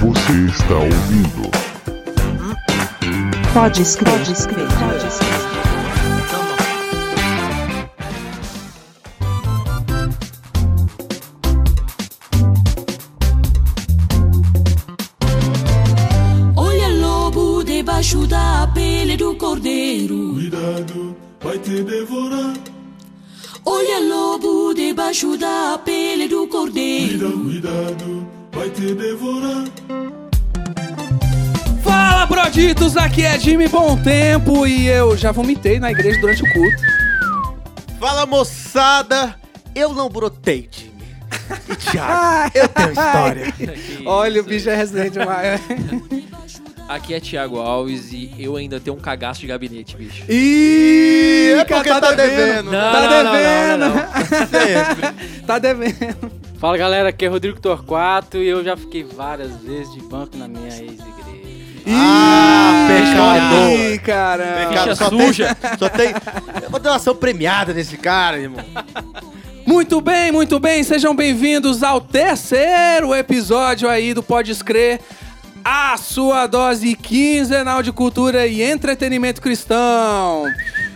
Você está ouvindo Pode escrever. Pode escrever. Pode escrever. Olha lobo debaixo da pele do cordeiro. Cuidado, vai te devorar. Olha lobo debaixo da pele do Cuidado, cordeiro. cuidado, vai te devorar. Fala, Broditos! Aqui é Jimmy Bom Tempo e eu já vomitei na igreja durante o culto. Fala moçada, eu não brotei, Jimmy. E Thiago, eu tenho história. Olha, o bicho é residente demais. Aqui é Thiago Alves e eu ainda tenho um cagaço de gabinete, bicho. Ih, É porque tá devendo. Tá Não, não, não, devendo. não, não, Sempre. Tá devendo. Fala galera, aqui é Rodrigo Torquato e eu já fiquei várias vezes de banco na minha ex-igreja. Ah, pecador. Ih, caramba. Pecado, só suja. Tem, só tem. Eu vou dar uma ação premiada nesse cara, irmão. Muito bem, muito bem. Sejam bem-vindos ao terceiro episódio aí do Pode Escrer. A sua dose quinzenal de cultura e entretenimento cristão.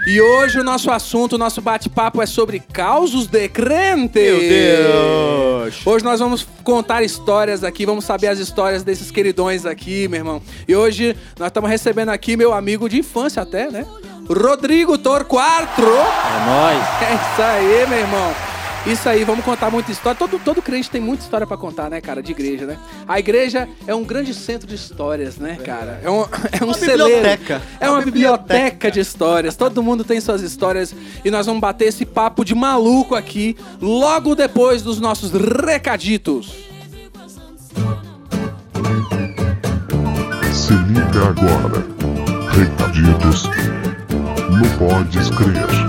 E hoje o nosso assunto, o nosso bate-papo é sobre causos de crente. Meu Deus. Hoje nós vamos contar histórias aqui, vamos saber as histórias desses queridões aqui, meu irmão. E hoje nós estamos recebendo aqui meu amigo de infância até, né? Rodrigo Torquato. É nóis! É isso aí, meu irmão. Isso aí, vamos contar muita história. Todo, todo crente tem muita história pra contar, né, cara, de igreja, né? A igreja é um grande centro de histórias, né, cara? É um, é um Uma celeiro. biblioteca. É uma biblioteca de histórias. Todo mundo tem suas histórias e nós vamos bater esse papo de maluco aqui logo depois dos nossos recaditos. Se liga agora. Recaditos no Pode Escrever.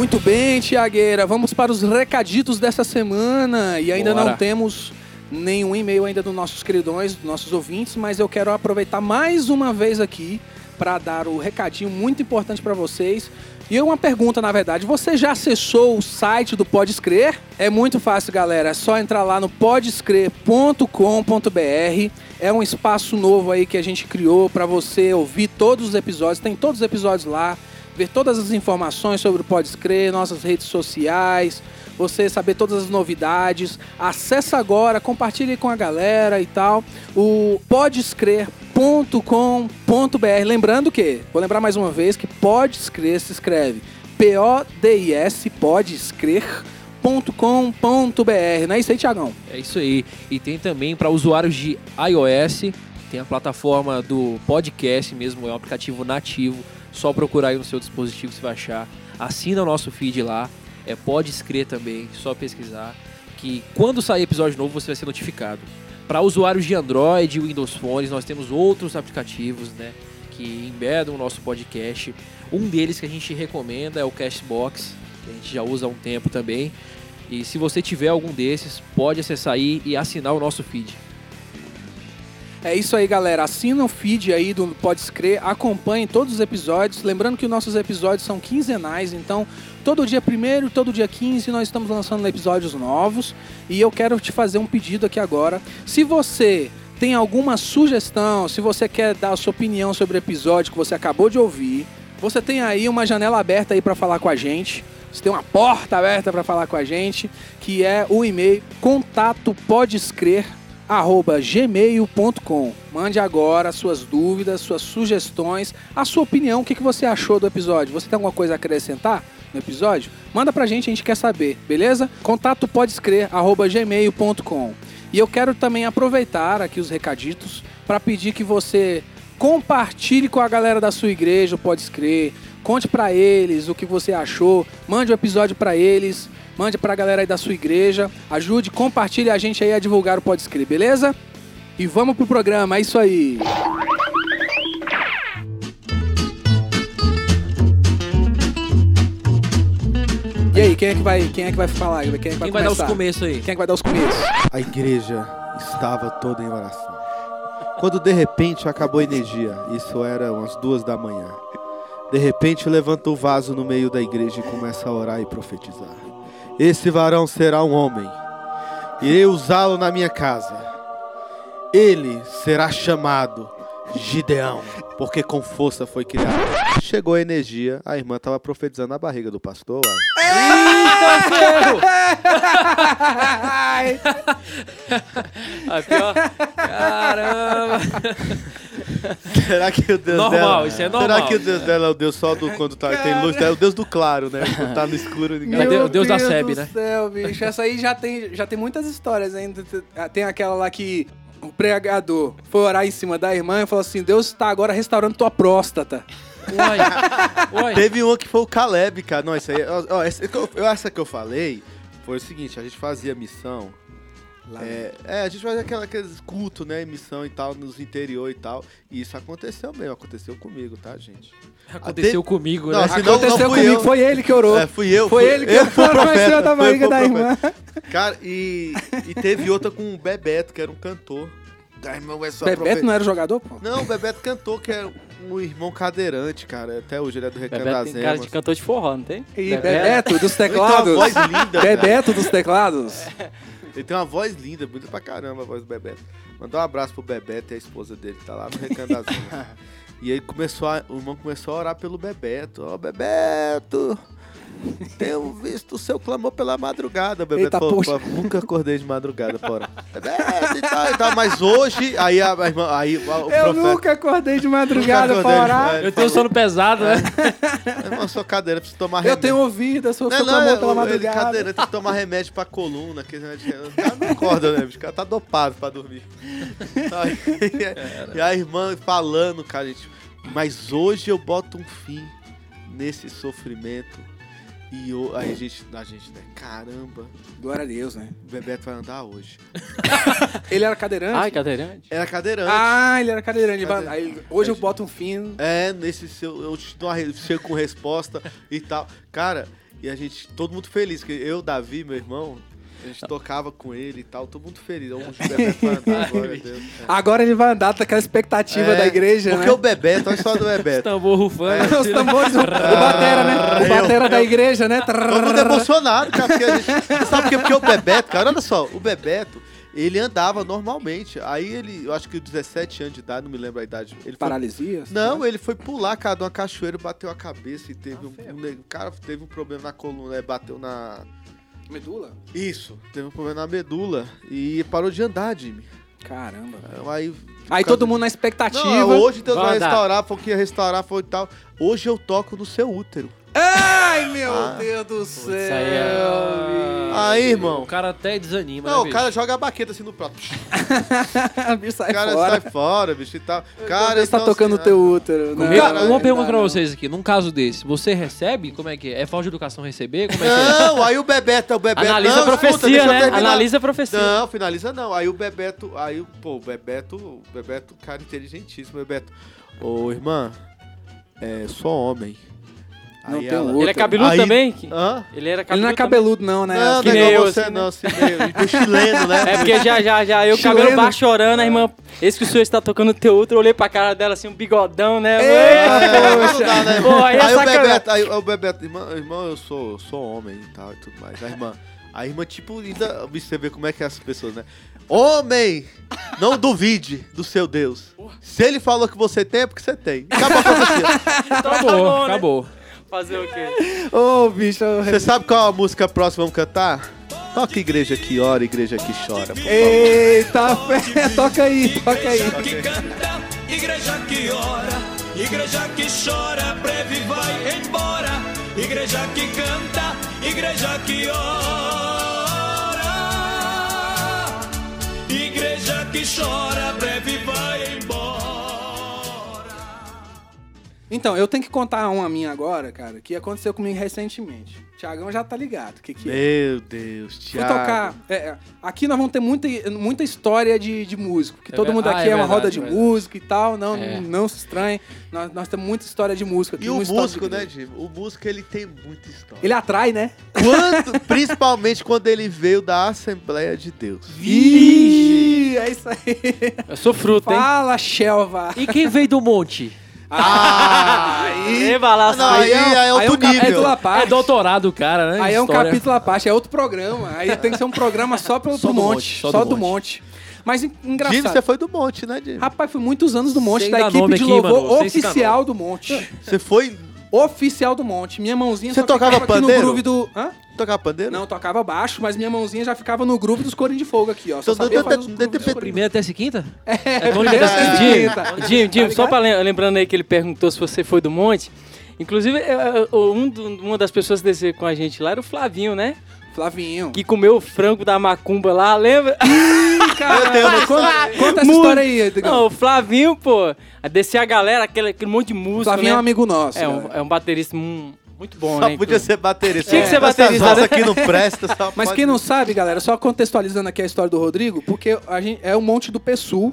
Muito bem, Tiagueira. Vamos para os recaditos dessa semana. E ainda não Bora. temos nenhum e-mail ainda dos nossos queridões, dos nossos ouvintes, mas eu quero aproveitar mais uma vez aqui para dar o recadinho muito importante para vocês. E uma pergunta, na verdade, você já acessou o site do Pode Escrer? É muito fácil, galera. É só entrar lá no podescrer.com.br. É um espaço novo aí que a gente criou para você ouvir todos os episódios. Tem todos os episódios lá ver todas as informações sobre o Pode Escrer, nossas redes sociais, você saber todas as novidades. Acesse agora, compartilhe com a galera e tal. O podescrer.com.br. Lembrando que, vou lembrar mais uma vez que Pode Escrer se escreve P-O-D-I-S, pode escrer.com.br. Não é isso aí, Tiagão? É isso aí. E tem também para usuários de iOS, tem a plataforma do podcast mesmo, é um aplicativo nativo. Só procurar aí no seu dispositivo, você vai achar. Assina o nosso feed lá. É, pode escrever também, só pesquisar. Que quando sair episódio novo, você vai ser notificado. Para usuários de Android e Windows Phones, nós temos outros aplicativos, né? Que embedam o nosso podcast. Um deles que a gente recomenda é o Cashbox, que a gente já usa há um tempo também. E se você tiver algum desses, pode acessar aí e assinar o nosso feed. É isso aí, galera. Assina o feed aí do Pode Escrer, acompanhe todos os episódios. Lembrando que os nossos episódios são quinzenais, então todo dia 1 todo dia 15 nós estamos lançando episódios novos. E eu quero te fazer um pedido aqui agora. Se você tem alguma sugestão, se você quer dar a sua opinião sobre o episódio que você acabou de ouvir, você tem aí uma janela aberta aí para falar com a gente. Você tem uma porta aberta para falar com a gente, que é o e-mail contato pode gmail.com. Mande agora suas dúvidas, suas sugestões, a sua opinião, o que, que você achou do episódio. Você tem alguma coisa a acrescentar no episódio? Manda pra gente, a gente quer saber, beleza? Contato pode escrever, gmail.com. E eu quero também aproveitar aqui os recaditos para pedir que você compartilhe com a galera da sua igreja, pode escrever, conte pra eles o que você achou, mande o episódio pra eles, mande pra galera aí da sua igreja, ajude, compartilhe a gente aí a divulgar o Pode Escrever, beleza? E vamos pro programa, é isso aí. E aí, quem é que vai, quem é que vai falar? Quem é que vai, Quem vai dar os começos aí? Quem é que vai dar os começos? A igreja estava toda em oração. Quando de repente acabou a energia, isso era umas duas da manhã. De repente levanta o vaso no meio da igreja e começa a orar e profetizar. Esse varão será um homem. Irei usá-lo na minha casa. Ele será chamado Gideão, porque com força foi criado. Chegou a energia, a irmã estava profetizando na barriga do pastor. uai. A pior, Caramba! Será que o Deus Normal, dela... isso é Será normal. que o Deus dela é o Deus só do quando tá, tem luz? É o Deus do claro, né? Quando tá no escuro, ninguém... Meu Meu Deus da Deus SEB, do né? céu, bicho. Essa aí já tem, já tem muitas histórias ainda. Tem aquela lá que o pregador foi orar em cima da irmã e falou assim: Deus está agora restaurando tua próstata. Uai, uai. Teve uma que foi o Caleb, cara. Não, isso aí. Ó, ó, essa, essa que eu falei foi o seguinte: a gente fazia missão. É, é, a gente fazia aquela, aqueles cultos, né? Missão e tal, nos interior e tal. E isso aconteceu mesmo, aconteceu comigo, tá, gente? Aconteceu comigo, Não, né? não- Aconteceu fui comigo, eu. foi ele que orou. É, fui eu. foi fui- ele que eu fui profeta. da barriga da irmã. Cara, e, e teve outra com o Bebeto, que era um cantor. Da irmã é só Bebeto profeta. não era jogador, pô? Não, o Bebeto cantou, que é um irmão cadeirante, cara. Até hoje ele é do Recanto Bebeto das tem cara de cantor de forró, não tem? E Bebeto. Bebeto dos uma teclados. voz linda. cara. Bebeto dos teclados. Ele tem uma voz linda, bonita pra caramba a voz do Bebeto. Mandar um abraço pro Bebeto e a esposa dele, tá lá no Recanto das. E aí começou a, o irmão começou a orar pelo Bebeto. Ó, Bebeto! Tenho visto o seu clamor pela madrugada. O Bebeto Eita, falou, poxa. "Pô, nunca acordei de madrugada, e tal, e tal. Mas hoje, aí a, a irmã, aí o Eu profeta. nunca acordei de madrugada é, Eu tenho sono pesado, né? Irmão, sua cadeira precisa tomar Eu remédio. tenho ouvido a sua, Não, seu não, clamor é, pela ele madrugada. cadeira, tem que tomar remédio pra coluna, que cara não acorda, né? O cara tá dopado pra dormir. E a irmã falando, cara, gente, mas hoje eu boto um fim nesse sofrimento. E eu- aí a gente, a gente, né, caramba, Glória a Deus, né? o Bebeto vai andar hoje. Ele era cadeirante? Ai, cadeirante. Era cadeirante. Ah, ele era cadeirante. Cadeirante. Aí, hoje eu boto um fim. É, nesse seu, eu te dou uma, chego com resposta e tal. Cara, e a gente, todo mundo feliz, que eu, Davi, meu irmão, a gente tocava com ele e tal, todo mundo feliz. Hoje o Bebeto vai andar, glória a Deus. É. Agora ele vai andar daquela expectativa É, da igreja, Porque né? o Bebeto, olha só do Bebeto. Tambor rufando. Os tambores, o, o batera, né? O batera da igreja, né? Todo mundo emocionado, cara. Porque a gente, sabe por quê? Porque o Bebeto, cara, olha só, o Bebeto, ele andava normalmente. Aí ele, eu acho que 17 anos de idade, não me lembro a idade. Ele foi Paralisia? Não, ele foi pular, cara, de uma cachoeira, bateu a cabeça e teve um, um ne- cara teve um problema na coluna, né, bateu na Medula? isso, teve um problema na medula e parou de andar, Jimmy. Caramba. Aí Aí todo mundo na expectativa. Não, hoje Deus vai restaurar, falou que ia restaurar, foi e tal. Hoje eu toco no seu útero. Ai, meu Ah. Deus do céu. isso aí é- Aí, irmão. O cara até desanima, Não, né, o bicho? cara joga a baqueta assim no prato. o bicho sai O cara fora. sai fora, bicho e tal. Cara, Cara, Você tá então, tocando o assim, teu útero. né? Cara, uma pergunta pra não. vocês aqui. Num caso desse, você recebe? Como é que é? É falta de educação receber? Como é que é? Não, aí o Bebeto, o Bebeto. Analisa não, a profecia, escuta, né? Analisa a profecia. Não, finaliza não. Aí o Bebeto, aí, pô, o Bebeto, o Bebeto, cara inteligentíssimo, Bebeto. Ô, irmã, é, sou homem. Não Aí tem ela- outro. Ele é cabeludo Aí- também? Hã? Ele era Ele cabeludo não é cabeludo, não, né? Não, que não é nem igual eu, você assim, não, assim, meio, do chileno, né? É porque já, já, já, eu Chileno. cabelo baixo chorando, a irmã, esse que o senhor está tocando o teu outro, eu olhei pra cara dela assim, um bigodão, né? É, não dá, né? Pô, aí é aí o sacanagem. Bebeto, aí o Bebeto, irmã, irmão, eu sou, sou homem e tal e tudo mais. A irmã, a irmã, tipo, ainda, você vê como é que é as pessoas, né? Homem, não duvide do seu Deus. Se ele falou que você tem, é porque você tem. Acabou a profecia. Acabou, bom, né? acabou. Fazer o quê? Ô, bicho. Você sabe qual a música próxima vamos cantar? Toca igreja que ora, igreja que chora. por favor. Eita, fé. Toca aí, toca aí. que canta, igreja que ora, igreja que chora, breve vai embora. Igreja que canta, igreja que ora, igreja que chora, breve Então, eu tenho que contar uma minha agora, cara, que aconteceu comigo recentemente. Tiagão já tá ligado. O que, que é? Meu Deus, Fui Thiago. tocar. é, é, aqui nós vamos ter muita, muita história de, de músico. Porque É todo ver- mundo ah, aqui é é, uma roda verdade, de verdade. música e tal. Não, É. não se estranhe. Nós, nós temos muita história de música aqui. E o músico, né, Jimmy? O músico, ele tem muita história. Ele atrai, né? Quando, principalmente quando ele veio da Assembleia de Deus. Vixe! é isso aí. Eu sou fruto, hein? Fala, Shelva. E quem veio do monte? Ah, aí, Eba lá, Não, aí é outro um capítulo nível. à É parte. doutorado o cara, né? Aí é um História. capítulo à parte, é outro programa. Aí tem que ser um programa só pro, Só pro do monte, monte, Só, só do, do monte. Mas en- engraçado. Jimmy, você foi do monte, né, Jimmy? Rapaz, foi muitos anos do monte, Sem da dar equipe nome de aqui, louvor mano, sem citar oficial do monte. Você foi Oficial do monte. Minha mãozinha Você só tocava ficava aqui no pandeiro? groove do... Hã? Tocar pandeiro? Não, tocava baixo, mas minha mãozinha já ficava no groove dos corinhos de fogo aqui, ó. Só Então, sabia fazer os grooves dos. Primeira até quinta? É, É bom primeira, Jim, quinta. Jim, Jim, Tá só ligado? pra lem- lembrando aí que ele perguntou se você foi do monte. Inclusive, um do- uma das pessoas que desceu com a gente lá era o Flavinho, né? Flavinho. Que comeu o frango da macumba lá, lembra? Ih, cara, conta, conta essa Muito. história aí, Edgar. Não, o Flavinho, pô, descer a galera, aquele, aquele monte de música, Flavinho né? é um amigo nosso. É um, é um baterista mu- muito bom, Só né? podia ser baterista. Tinha que ser baterista, né? aqui não presta. Só Mas pode- quem não sabe, galera, só contextualizando aqui a história do Rodrigo, porque a gente, é o Monte do Pessul.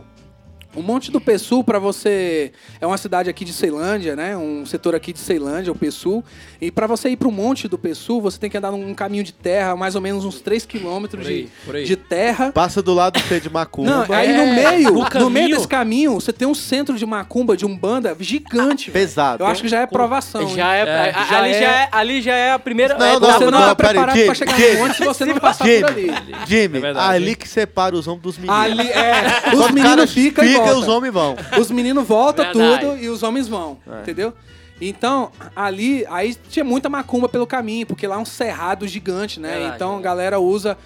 O Monte do Pessul, pra você. É uma cidade aqui de Ceilândia, né? Um setor aqui de Ceilândia, o Pessul. E pra você ir pro Monte do Pessul, você tem que andar num caminho de terra, mais ou menos uns 3 quilômetros de, de terra. Passa do lado do de macumba. Não, aí é, no meio, no no, meio desse caminho, você tem um centro de macumba, de umbanda gigante. Pesado. Eu acho que já é provação. Já é, É, já ali, é- já é, ali já é a primeira. Não, é, não, Você não, não, tá peraí, preparado Jimmy, pra chegar Jimmy. no monte se você não passar Jimmy, por ali. Jimmy, É verdade. ali que separa os homens dos meninos. Ali, é, os o meninos ficam fica, voltam. os homens vão. Os meninos voltam Verdade. tudo e os homens vão, É. entendeu? Então, ali, aí tinha muita macumba pelo caminho, porque lá é um cerrado gigante, né? Verdade, então a galera usa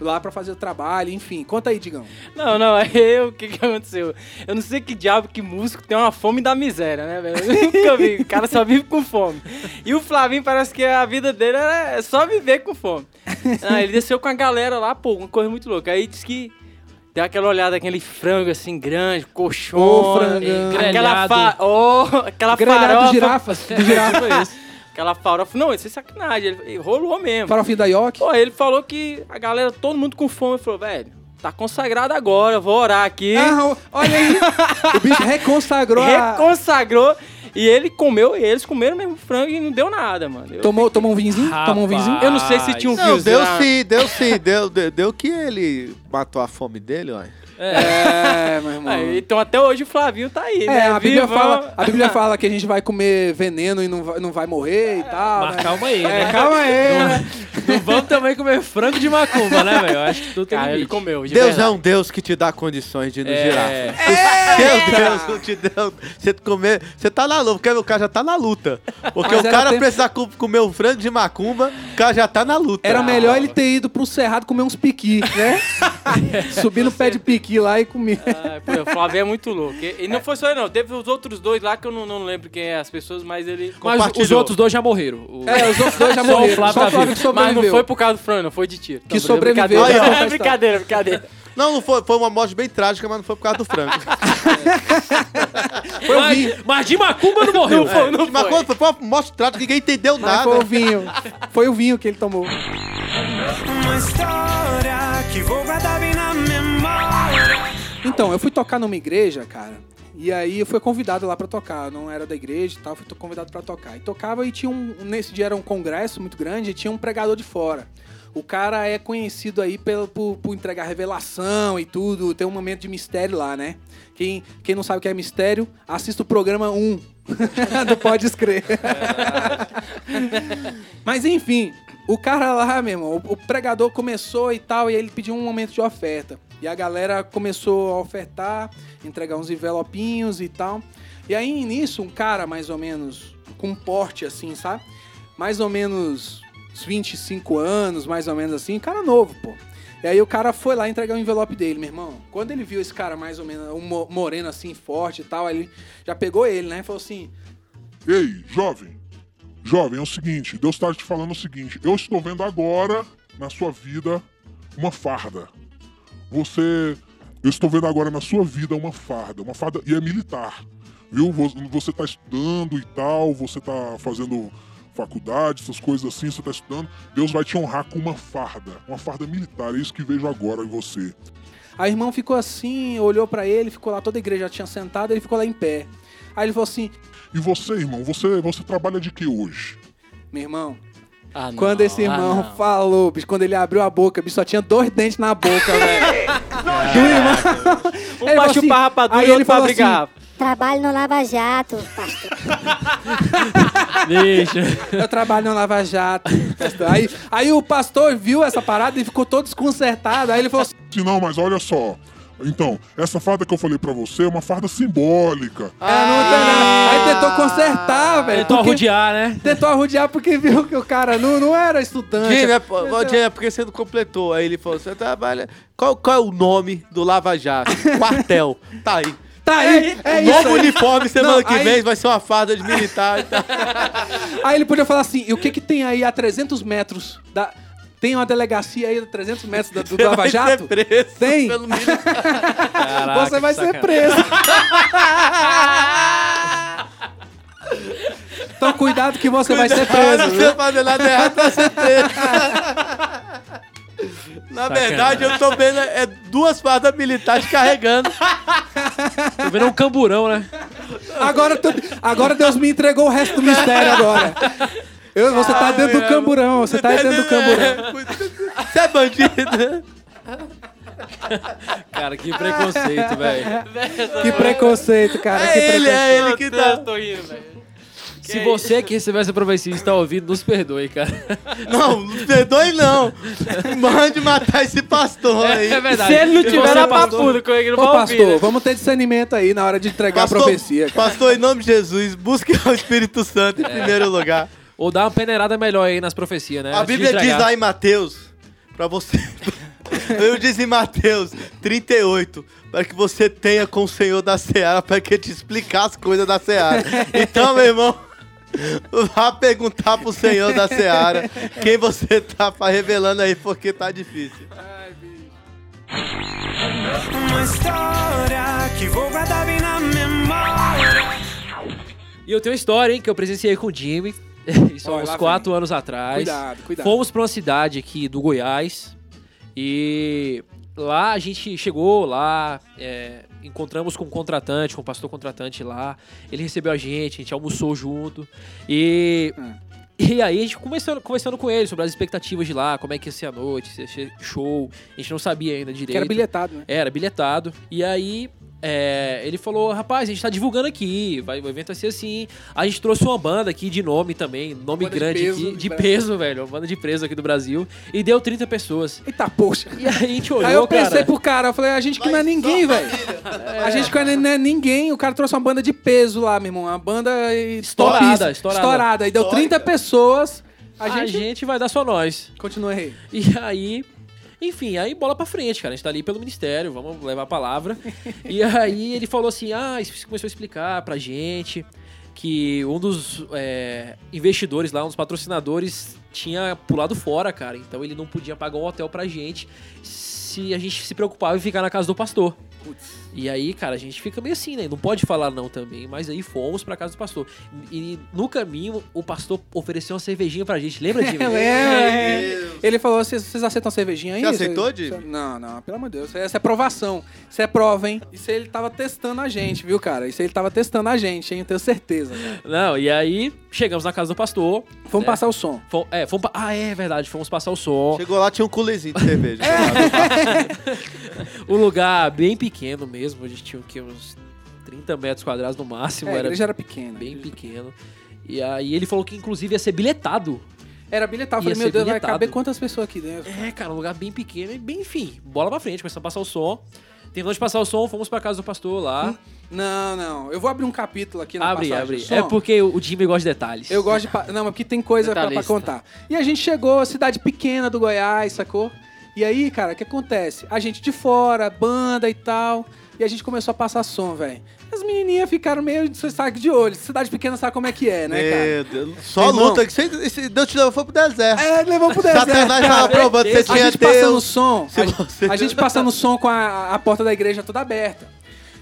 lá pra fazer o trabalho, enfim. Conta aí, Digão. Não, não, aí eu, o que que aconteceu? Eu não sei que diabo que músico tem uma fome da miséria, né, velho? Eu nunca vi, o cara só vive com fome. E o Flavinho parece que a vida dele era só viver com fome. Ah, ele desceu com a galera lá, pô, uma coisa muito louca. Aí disse que deu aquela olhada, aquele frango assim grande, colchão. Ô, frangão. Aquela, fa... oh, aquela Grelhado farofa. de girafas. De girafa. Aquela farofa. Não, isso é sacanagem. Ele, rolou mesmo. Farofinho da York. Pô, ele falou que a galera, todo mundo com fome, falou, velho, tá consagrado agora, vou orar aqui. Ah, olha aí. o bicho reconsagrou a... Reconsagrou. E ele comeu, e eles comeram mesmo frango e não deu nada, mano. Eu, Tomou, tomou um vinzinho? Rapaz. Tomou um vinzinho? eu não sei se tinha um Não, fiozinho deu sim, deu sim. Deu, deu, deu que ele matou a fome dele, ó. É, meu irmão. Ah, então até hoje o Flavinho tá aí, né? É, a Bíblia, fala, a Bíblia fala que a gente vai comer veneno e não vai, não vai morrer e tal. Mas né? calma aí, É, né? calma aí. né? Não vamos também comer frango de macumba, né, velho? Eu acho que tudo tem Cara, ele comeu, de Deus verdade. é um Deus que te dá condições de ir no É. Deus não te deu. Você comer. Você tá na luta, porque o cara já tá na luta. Porque Mas o cara tempo- precisa co- comer um frango de macumba, o cara já tá na luta. Era melhor ele ter ido pro cerrado comer uns piqui, né? Subir no pé de piqui lá e comer. Ah, pô, o Flavinho é muito louco. E, e não foi só ele, não. Teve os outros dois lá que eu não, não lembro quem é as pessoas, mas ele. Mas os outros dois já morreram. O- É, os outros dois já Só o morreram. Flávio Só o tá Flávio que sobreviveu. Mas não foi por causa do frango, não foi de tiro. Que Não, sobreviveu. Brincadeira, é brincadeira, brincadeira. Não, não foi, foi uma morte bem trágica, mas não foi por causa do frango. Foi o mas, vinho. mas de macumba não morreu. Não foi, não Mas foi. quando foi uma morte trágica, ninguém entendeu Mas nada. foi o vinho. Foi o vinho que ele tomou. Uma história que vou guardar bem na memória. Então, eu fui tocar numa igreja, cara. E aí eu fui convidado lá pra tocar. Não era da igreja e tal, fui convidado pra tocar. E tocava e tinha um. Nesse dia era um congresso muito grande e tinha um pregador de fora. O cara é conhecido aí pelo, por, por entregar revelação e tudo. Tem um momento de mistério lá, né? Quem, quem não sabe o que é mistério, assista o programa 1 do Pode Escrever. Mas enfim, o cara lá, meu irmão, o, pregador começou e tal, e ele pediu um momento de oferta. E a galera começou a ofertar, entregar uns envelopinhos e tal. E aí, nisso, um cara mais ou menos com um porte assim, sabe? Mais ou menos uns 25 anos, mais ou menos assim, cara novo, pô. E aí o cara foi lá entregar o envelope dele, meu irmão. Quando ele viu esse cara mais ou menos, um mo- moreno assim, forte e tal, ele já pegou ele, né? E falou assim: Ei, jovem. Jovem, é o seguinte, Deus está te falando o seguinte, eu estou vendo agora na sua vida uma farda. Você. Eu estou vendo agora na sua vida uma farda, uma farda e é militar. Viu? Vo- Você está estudando e tal, você está fazendo faculdade, essas coisas assim, você está estudando. Deus vai te honrar com uma farda, uma farda militar. É isso que vejo agora em você. Aí o irmão ficou assim, olhou pra ele, ficou lá, toda a igreja já tinha sentado, ele ficou lá em pé. Aí ele falou assim: E você, irmão, você, você trabalha de que hoje? meu irmão, Ah, não, Quando esse ah, irmão não. falou, bicho, quando ele abriu a boca, bicho, só tinha dois dentes na boca, velho. Do irmão. Um Ele pra falou assim- chupar rapadura e ele outro pra falou brigar. assim, Trabalho no Lava Jato, pastor. Deixa. Eu trabalho no Lava Jato. pastor. Aí, aí o pastor viu essa parada e ficou todo desconcertado. Aí ele falou assim: não, mas olha só. Então, essa farda que eu falei pra você é uma farda simbólica. ah, não tem nada. Aí tentou consertar, velho. Tentou porque- arrodear, né? Tentou arrodear porque viu que o cara não, não era estudante. Jimmy, é, Jimmy, é porque você não completou. Aí ele falou: você trabalha. Qual, qual é o nome do Lava Jato? Quartel. Tá aí. Tá aí, é, isso. Novo uniforme semana Não, que aí- vem vai ser uma farda de militar. e tal. Aí ele podia falar assim: e o que que tem aí a 300 metros da. Tem uma delegacia aí a 300 metros da- do, Você Lava vai Jato? ser preso Tem. Caraca, Você vai ser preso. então cuidado que você vai ser Cuidado, preso. Você fazer nada errado, vai ser preso. Na verdade, eu tô vendo é duas fardas militares carregando. Tô vendo um camburão, né? Agora, tu- agora Deus me entregou o resto do mistério agora. Eu- você tá dentro do camburão, você tá dentro do camburão. Você é bandido. Cara, que preconceito, velho. Que preconceito, cara. que É ele, preconceito. é ele que tá. tô rindo, velho. Se você que recebeu essa profecia e está ouvindo, nos perdoe, cara. Não, não perdoe não. Mande matar esse pastor aí. É verdade. Se ele não Se tiver passou- papuda, que ele não Ô, vai ouvir, pastor, né? vamos ter discernimento aí na hora de entregar Pastor, a profecia. cara. pastor, em nome de Jesus, busque o Espírito Santo em primeiro lugar. Ou dá uma peneirada melhor aí nas profecias, né? A Antes Bíblia diz lá em Mateus, pra você. Eu diz em Mateus 38, para que você tenha com o Senhor da Seara, para que ele te explicar as coisas da Seara. Então, meu irmão, vá perguntar pro Senhor da Seara quem você tá revelando aí, porque tá difícil. Uma história que vou guardar bem na memória. E eu tenho uma história, hein, que eu presenciei com o Jimmy. Isso há uns quatro anos atrás. Cuidado, cuidado. Fomos pra uma cidade aqui do Goiás. E lá a gente chegou lá, é, encontramos com o contratante, com o pastor contratante lá. Ele recebeu a gente, a gente almoçou junto. E. Hum. E aí a gente conversando, conversando com ele sobre as expectativas de lá, como é que ia ser a noite, se ia ser show. A gente não sabia ainda direito. Que era bilhetado, né? Era, bilhetado. E aí, é, ele falou, rapaz, a gente tá divulgando aqui, vai, o evento vai ser assim. A gente trouxe uma banda aqui de nome também, nome banda de grande peso aqui, de Brasil. peso, velho, uma banda de peso aqui do Brasil. E deu 30 pessoas. Eita, poxa. E aí a gente olhou, Aí eu pensei cara. pro cara, eu falei, a gente que não é ninguém, velho. A gente que não é ninguém, o cara trouxe uma banda de peso lá, meu irmão. Uma banda Estourada, estourada. estourada. E deu 30 pessoas. A A gente... gente... vai dar só nós. Continua aí. E aí, enfim, aí bola pra frente, cara. A gente tá ali pelo ministério, vamos levar a palavra. e aí ele falou assim: ah, isso começou a explicar pra gente que um dos é, investidores lá, um dos patrocinadores, tinha pulado fora, cara. Então ele não podia pagar um hotel pra gente se a gente se preocupava em ficar na casa do pastor. E aí, cara, a gente fica meio assim, né? Não pode falar não também, mas aí fomos pra casa do pastor. E no caminho, o pastor ofereceu uma cervejinha pra gente. Lembra, Jimmy? É, Ele falou, vocês, aceitam cervejinha aí? Você aceitou, Jimmy? Não, não, pelo amor de Deus. Essa é provação. Isso é prova, hein? Isso aí ele tava testando a gente, viu, cara? Isso aí ele tava testando a gente, hein? Eu tenho certeza. cara. Não, e aí chegamos na casa do pastor. Vamos É. passar o som. Fom- é, fomos pa- Ah, é verdade, fomos passar o som. Chegou lá, tinha um culezinho de cerveja. O lugar bem pequeno mesmo, a gente tinha o quê? Uns 30 metros quadrados no máximo, É, a era igreja era pequena. bem pequeno. E aí ele falou que inclusive ia ser bilhetado. Era bilhetado. Eu falei, meu Deus, vai bilhetado. caber quantas pessoas aqui dentro? É, cara, um lugar bem pequeno e bem, enfim, bola pra frente, começamos a passar o som. Terminamos de passar o som, fomos pra casa do pastor lá. Não, não. Eu vou abrir um capítulo aqui na abre, passagem abre. É porque o Jimmy gosta de detalhes. Eu gosto de. pa- Não, mas porque tem coisa pra, pra contar. E a gente chegou, cidade pequena do Goiás, sacou? E aí, cara, o que acontece? A gente de fora, banda e tal. E a gente começou a passar som, velho. As menininhas ficaram meio de saco de olho. Cidade pequena sabe como é que é, né, cara? Meu Deus. Só Irmão. luta. que você- esse Deus te levou foi pro deserto. É, levou pro deserto. Satanás tava provando se você A tinha gente passando Deus. som. A, você- a gente passando som com a, a porta da igreja toda aberta.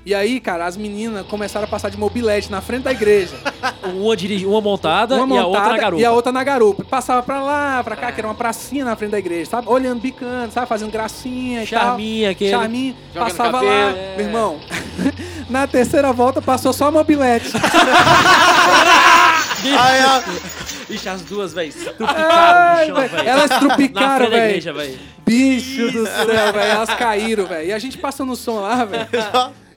E aí, cara, as meninas começaram a passar de mobilete na frente da igreja. Uma, dirigi... uma montada Uma e a outra na montada garupa. e a outra na garupa. Passava pra lá, pra cá, que era uma pracinha na frente da igreja, sabe? Olhando, bicando, sabe? Fazendo gracinha e Charminha, tal. aquele. Charminha. Passava cabelo. lá, É. meu irmão. na terceira volta passou só mobilete. Aí, ó, Bicho, as duas, velho. Ai, Estupicaram no chão, velho. Elas Na trupicaram, frente da velho. igreja, velho. Bicho do céu, velho. Elas caíram, velho. E a gente passando o som lá, velho.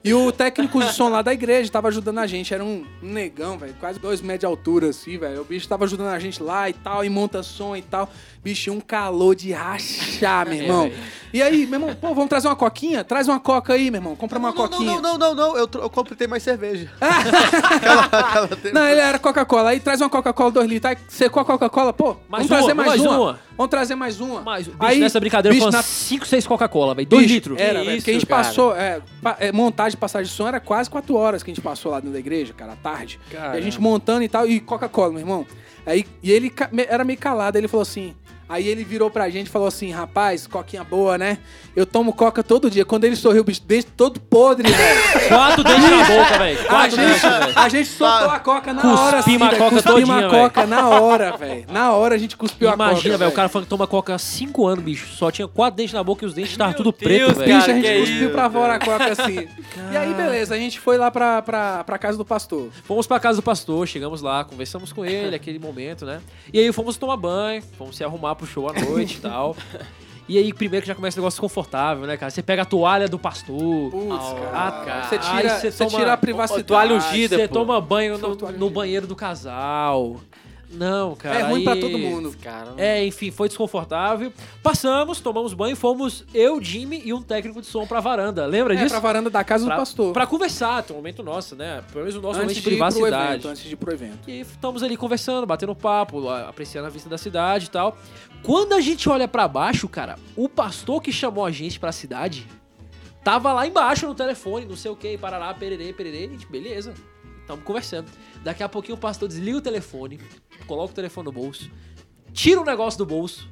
E o técnico de som lá da igreja tava ajudando a gente. Era um negão, velho. Quase dois metros de altura, assim, velho. O bicho tava ajudando a gente lá e tal, e monta som e tal. Bicho, um calor de rachar, meu irmão. velho. e aí, meu irmão, pô, vamos trazer uma coquinha? Traz uma coca aí, meu irmão. Compra uma Não, não, coquinha. não, não, não, não. Eu, eu completei mais cerveja. Não, ele era Coca-Cola. Aí traz uma Coca-Cola 2 litros. Aí secou a Coca-Cola, pô. Mais vamos trazer uma, mais mais uma. uma. Vamos trazer mais uma. Mas, bicho, aí, nessa brincadeira bicho, foi na- umas 5, 6 Coca-Cola, velho. 2 Bicho, litros. Era, Que velho. Porque a gente isso, cara? passou. É, pa- é, montagem, passagem de som era quase 4 horas que a gente passou lá dentro da igreja, cara, à tarde. E a gente montando e tal. E Coca-Cola, meu irmão. Aí, e ele era meio calado. Ele falou assim. Aí ele virou pra gente e falou assim: rapaz, coquinha boa, né? Eu tomo coca todo dia. Quando ele sorriu, o bicho dente todo podre, velho. Quatro dentes na boca, velho. A gente, velho. a gente soltou a coca na hora, assim, Cuspimos a coca Cuspimos todinha, a coca na hora, velho. Na hora a gente cuspiu a coca. Imagina, velho, o cara falando que toma coca há 5 anos, bicho. Só tinha quatro dentes na boca e os dentes estavam tudo preto, Deus, velho. Bicho, a Cara, gente cuspiu isso, pra fora a coca assim. E aí, beleza, a gente foi lá pra, pra, pra casa do pastor. Fomos pra casa do pastor, chegamos lá, conversamos com ele, aquele momento, né? E aí fomos tomar banho, fomos se arrumar pro show à noite e tal. E aí, primeiro que já começa um negócio desconfortável, né, cara? Você pega a toalha do pastor. Putz, Ah, cara. cara. Você tira, você toma- tira a privacidade. toalha ungida. Você pô. toma banho no, no banheiro do casal. Não, cara. É ruim aí- pra todo mundo. Cara, É, enfim, foi desconfortável. Passamos, tomamos banho, fomos eu, Jimmy e um técnico de som pra varanda. Lembra É, disso? pra varanda da casa Pra- do pastor. Pra conversar, tem um momento nosso, né? Pelo menos o nosso momento antes de de pro privacidade. evento. Antes de ir pro evento. E estamos ali conversando, batendo papo, apreciando a vista da cidade e tal. Quando a gente olha pra baixo, cara, o pastor que chamou a gente pra cidade tava lá embaixo no telefone, não sei o que, parará, pererê, pererê. Gente, beleza, estamos conversando. Daqui a pouquinho o pastor desliga o telefone, coloca o telefone no bolso, tira o negócio do bolso,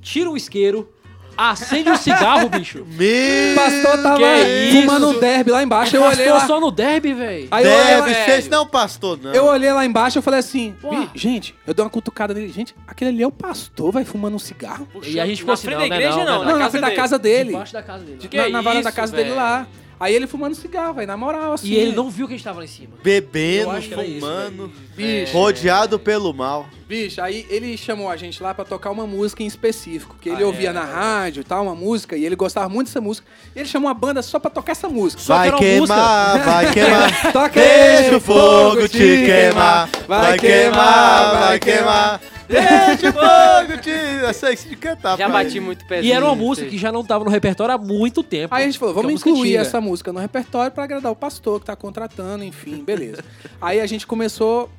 tira o isqueiro, acende um cigarro, bicho. Meu O pastor tava Que fumando isso? um derby lá embaixo. Eu olhei Pastor lá. só no derby, velho. Eu olhei ser, isso não é um pastor, não. Eu olhei lá embaixo e falei assim, Ué. "Ih, gente, eu dei uma cutucada nele. Gente, aquele ali é o pastor, vai fumando um cigarro? E a gente ficou assim, não, da não é igreja, não, não, não é Não, na na casa frente da dele. casa dele. Debaixo da casa dele. Que na, na varanda isso, da casa dele velho? lá. Aí ele fumando cigarro, velho, na moral, assim. E ele não viu que a gente tava lá em cima. Bebendo, que era isso, fumando, Bicho, rodeado pelo mal. bicho, aí ele chamou a gente lá pra tocar uma música em específico, que ele Ah, ouvia é. na rádio e tal, uma música, e ele gostava muito dessa música. E ele chamou a banda só pra tocar essa música. Só que vai era uma queimar, vai queimar. Toca Deixa aí, o fogo te queimar. Vai queimar, vai queimar. Deixa o fogo te. Essa aí que de cantar. Já bati muito pezinho. E era uma música que já não tava no repertório há muito tempo. Aí a gente falou, vamos é música incluir essa música no repertório pra agradar o pastor que tá contratando, enfim, beleza. Aí a gente começou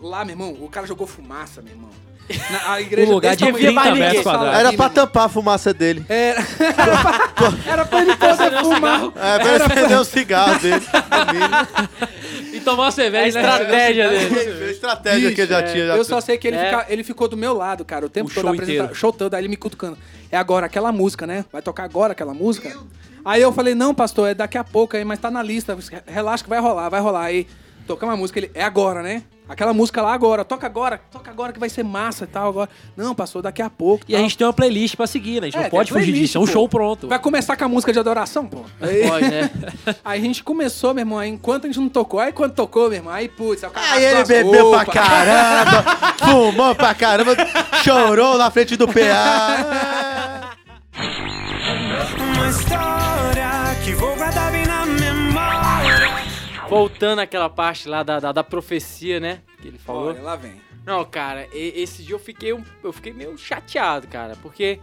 lá, meu irmão, o cara jogou fumaça, meu irmão. Na, a igreja Um lugar desse de tamanho, 30 ninguém metros fala quadrados. Era aqui, pra tampar a fumaça dele. Era, era, pra, era pra ele poder fumar. É, pra acender o cigarro dele. E tomar uma É a cerveja, né? estratégia dele. A estratégia que ele já tinha. já Eu só sei que ele, É. fica- ele ficou do meu lado, cara, o tempo O todo apresentando, inteiro. show todo, aí ele me cutucando. É agora aquela música, né? Vai tocar agora aquela música? Aí eu falei, não, pastor, é daqui a pouco aí, mas tá na lista. Relaxa que vai rolar, vai rolar. Aí tocamos a música, ele, é agora, né? Aquela música lá agora, toca agora, toca agora que vai ser massa e tal agora. Não, pastor, daqui a pouco. E a tal. gente tem uma playlist pra seguir, né? A gente É, não pode fugir disso. É um pô. show pronto. Vai começar com a música de adoração, pô. Aí, Pode, né? aí a gente começou, meu irmão, aí enquanto a gente não tocou, aí quando tocou, meu irmão, aí putz, aí o cara Aí ele bebeu pra roupas. caramba, fumou pra caramba, chorou na frente do PA. Uma história que vou guardar bem. Voltando àquela parte lá da, da, da profecia, né? Que ele falou. Olha, lá vem. Não, cara, esse dia eu fiquei, um- eu fiquei meio chateado, cara, porque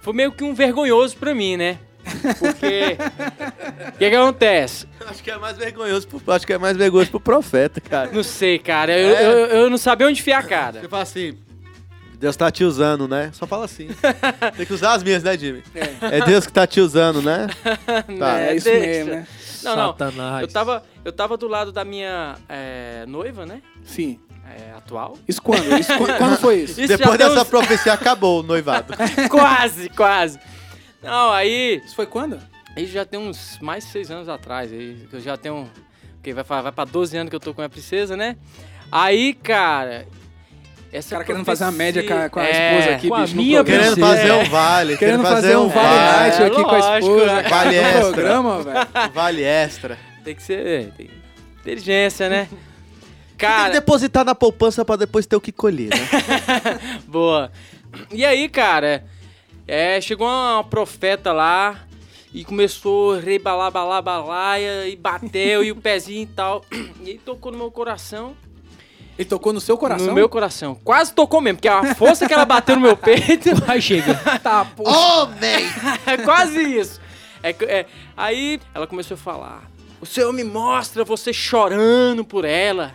foi meio que um vergonhoso pra mim, né? Porque o que, que acontece? Acho que é mais vergonhoso pro, acho que é mais vergonhoso pro profeta, cara. Não sei, cara, eu, É. eu, eu não sabia onde enfiar a cara. Você fala assim, Deus tá te usando, né? Só fala assim. Tem que usar as minhas, né, Jimmy? É, Deus que tá te usando, né? Tá. É, isso mesmo, né? Não, não. Satanás. Eu tava, eu tava do lado da minha é, noiva, né? Sim. É, atual. Isso quando? Isso quando, quando foi isso? Isso Depois dessa uns- profecia acabou o noivado. quase, quase. Não, aí. Isso foi quando? Isso já tem uns mais de seis anos atrás. Aí, eu já tenho. Que vai, vai pra 12 anos que eu tô com a princesa, né? Aí, cara. Essa O cara querendo fazer uma média com a, com a É, esposa aqui, com a bicho, no minha. Querendo fazer um vale. Querendo fazer um Vale Night É, aqui com a esposa. né? Vale extra. programa, velho. Vale extra. Tem que ser. Tem inteligência, né? Tem Cara, que depositar na poupança pra depois ter o que colher, né? Boa. E aí, cara, é, chegou uma profeta lá e começou a rebalar, balar, balaia e bateu e o pezinho e tal. E aí tocou no meu coração. Ele tocou no seu coração? No meu coração. Quase tocou mesmo, porque a força que ela bateu no meu peito. Aí chega. Tá, pô. Homem! É quase isso. É, é, aí ela começou a falar: O Senhor me mostra você chorando por ela.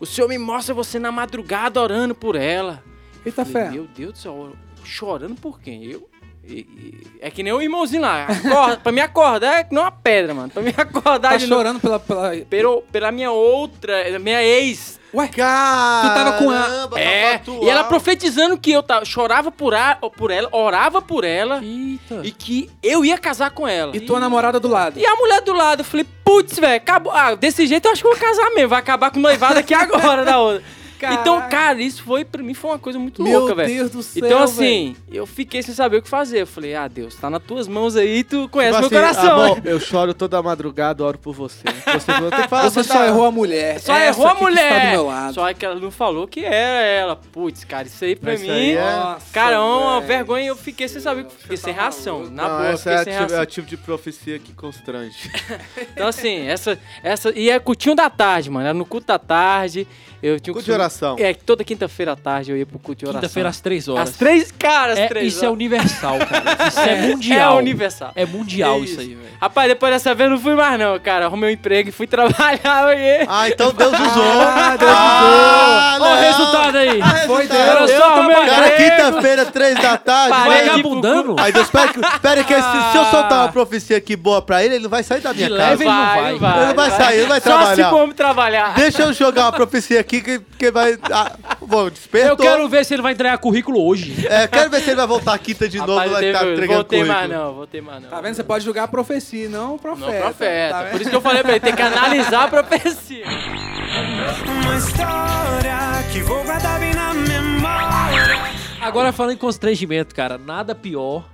O Senhor me mostra você na madrugada orando por ela. Eita fé. Meu Deus do céu, chorando por quem? Eu? E- e- é que nem o irmãozinho lá. Acorda, pra me acordar é que não uma pedra, mano. Pra me acordar Tá novo. chorando pela... pela... Pelo, pela minha outra, minha ex. Ué, Caramba, Tu tava com a- tava É, e ela profetizando que eu tava, chorava por, a, por ela, orava por ela Eita. e que eu ia casar com ela. e tua namorada do lado? E a mulher do lado, eu falei, putz, velho, acabou. Ah, desse jeito eu acho que eu vou casar mesmo. Vai acabar com o noivado aqui agora da outra. Então, Caraca. cara, isso foi, pra mim, foi uma coisa muito Meu louca, velho. Deus do céu, Então, assim, eu fiquei sem saber o que fazer. Eu falei, ah, Deus, tá nas tuas mãos aí, tu conhece Tipo meu assim, coração. amor, eu choro toda madrugada, oro por você. Você não tem que falar, Você tá- só errou a mulher. Só Essa errou a que mulher. Está do meu lado. Só que ela não falou que era ela. Putz, cara, isso aí pra Isso mim. aí é- Nossa, cara, é uma vergonha. Eu fiquei sem saber. Fiquei sem reação. Na Não, boa, essa é, sem tipo, é o tipo de profecia que constrange. Então, assim, essa. essa e é cultinho da tarde, mano. Era no culto da tarde. Eu tinha Culto de oração. É, toda quinta-feira à tarde eu ia pro culto de oração. Quinta-feira às três horas. Às três, cara, às É, três isso é horas. universal, cara. Isso é, É mundial. universal. É mundial É isso, isso. aí, velho. Rapaz, depois dessa vez eu não fui mais, não, cara. Arrumei um emprego e fui trabalhar, oiê. Ah, então Deus usou. Ah, Deus Ah, Olha o não. resultado aí. Ah, Foi. Deus. Eu Eu só arrumei um Cara, quinta-feira, três da tarde. Parei vai- de ir pro Vagabundando? Aí Deus, espera que, espera que se, se eu soltar uma profecia aqui boa pra ele, ele não vai sair da minha De casa. leve, ele não vai. Ele não vai sair, ele vai Só trabalhar. se for trabalhar. Deixa eu jogar uma profecia aqui que, que vai. Ah, bom, despertou. Eu quero ver se ele vai entregar currículo hoje. É, quero ver se ele vai voltar quinta de novo Rapaz, e vai eu estar tenho- entregando mais currículo. não, voltei mais não. Tá vendo? Você pode julgar a profecia, não o profeta. Não, profeta. Tá? Por isso que eu falei pra ele, tem que analisar a profecia. Uma história que vou guardar bem na memória. Agora falando em constrangimento, cara, nada pior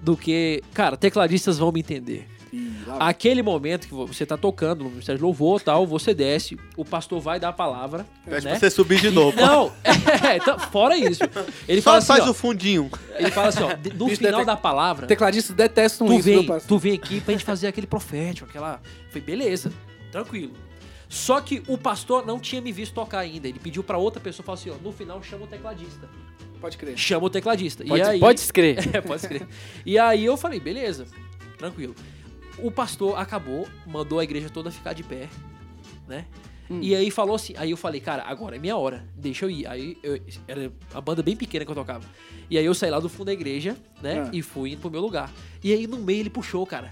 do que. Cara, tecladistas vão me entender. Aquele momento que você tá tocando no Ministério de Louvor tal, você desce, o pastor vai dar a palavra. Pede né? pra você subir de novo. Não, é, então, fora isso. Ele Só fala assim, faz ó, o fundinho. ele fala assim, ó, no Bicho, final da palavra, Tecladistas detestam tu isso, vem, tu vem aqui pra gente fazer aquele profético, aquela. Foi beleza, tranquilo. Só que o pastor não tinha me visto tocar ainda. Ele pediu pra outra pessoa, falou assim, ó, no final chama o tecladista. Pode crer. Chama o tecladista. Pode, e aí, pode escrever. É, pode escrever. E aí eu falei, beleza, tranquilo. O pastor acabou, mandou a igreja toda ficar de pé, né? E aí falou assim, aí eu falei, cara, agora é minha hora, deixa eu ir. Aí eu, era a banda bem pequena que eu tocava. E aí eu saí lá do fundo da igreja, né? Ah. E fui indo pro meu lugar. E aí no meio ele puxou, cara.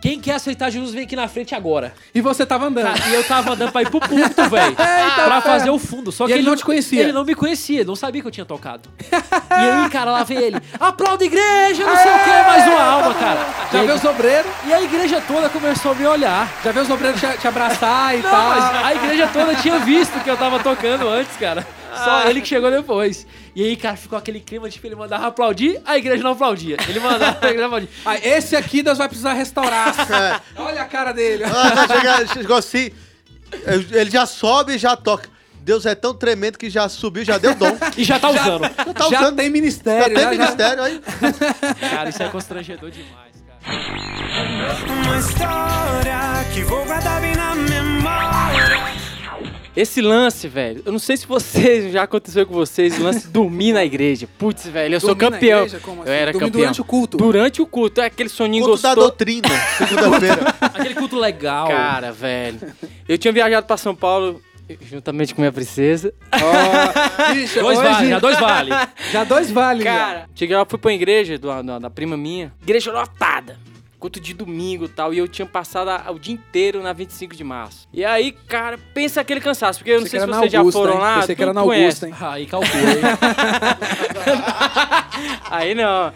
Quem quer aceitar Jesus vem aqui na frente agora. E você tava andando. Cara, e eu tava andando pra ir pro púlpito, velho. pra fazer o fundo. Só E que ele não te conhecia? Ele não me conhecia, ele não sabia que eu tinha tocado. e aí, cara, lá vem ele. Aplauda a igreja, não sei o que, mais uma alma, cara. Já viu os obreiros? e a igreja toda começou a me olhar. Já viu os obreiros te, te abraçar e Não, tal? a igreja toda tinha visto que eu tava tocando antes, cara. Só ele que chegou depois. E aí, cara, ficou aquele clima, tipo, ele mandava aplaudir, a igreja não aplaudia. Ele mandava, a igreja não aplaudia. Ah, esse aqui Deus vai precisar restaurar. É. Olha a cara dele. Ah, vai chegar, chegou assim, ele já sobe e já toca. Deus é tão tremendo que já subiu, já deu dom. E já tá usando. Já tá já usando, tem já ministério. tem já- ministério aí. Cara, isso é constrangedor demais, cara. Uma história que vou guardar bem. Esse lance, velho, eu não sei se vocês, já aconteceu com vocês, o lance de dormir na igreja. Putz, velho, eu sou Dormir na campeão. igreja? Como assim? Eu era Dormir campeão. durante o culto? Durante o culto, é aquele soninho Culto da gostoso. doutrina, segunda-feira. Aquele culto legal. Cara, velho. Eu tinha viajado pra São Paulo juntamente com minha princesa. Ó, bicho, dois hoje- vale, já dois vale. Já dois vale. já. Cara, cheguei lá, fui pra igreja do- da, da prima minha. Igreja lotada. Culto de domingo e tal. E eu tinha passado a- o dia inteiro na 25 de março. E aí, cara, pensa aquele cansaço. Porque eu não sei se vocês já foram hein? lá. Pensei que era na conhece. Augusta, hein? Aí calcula, hein? Aí não.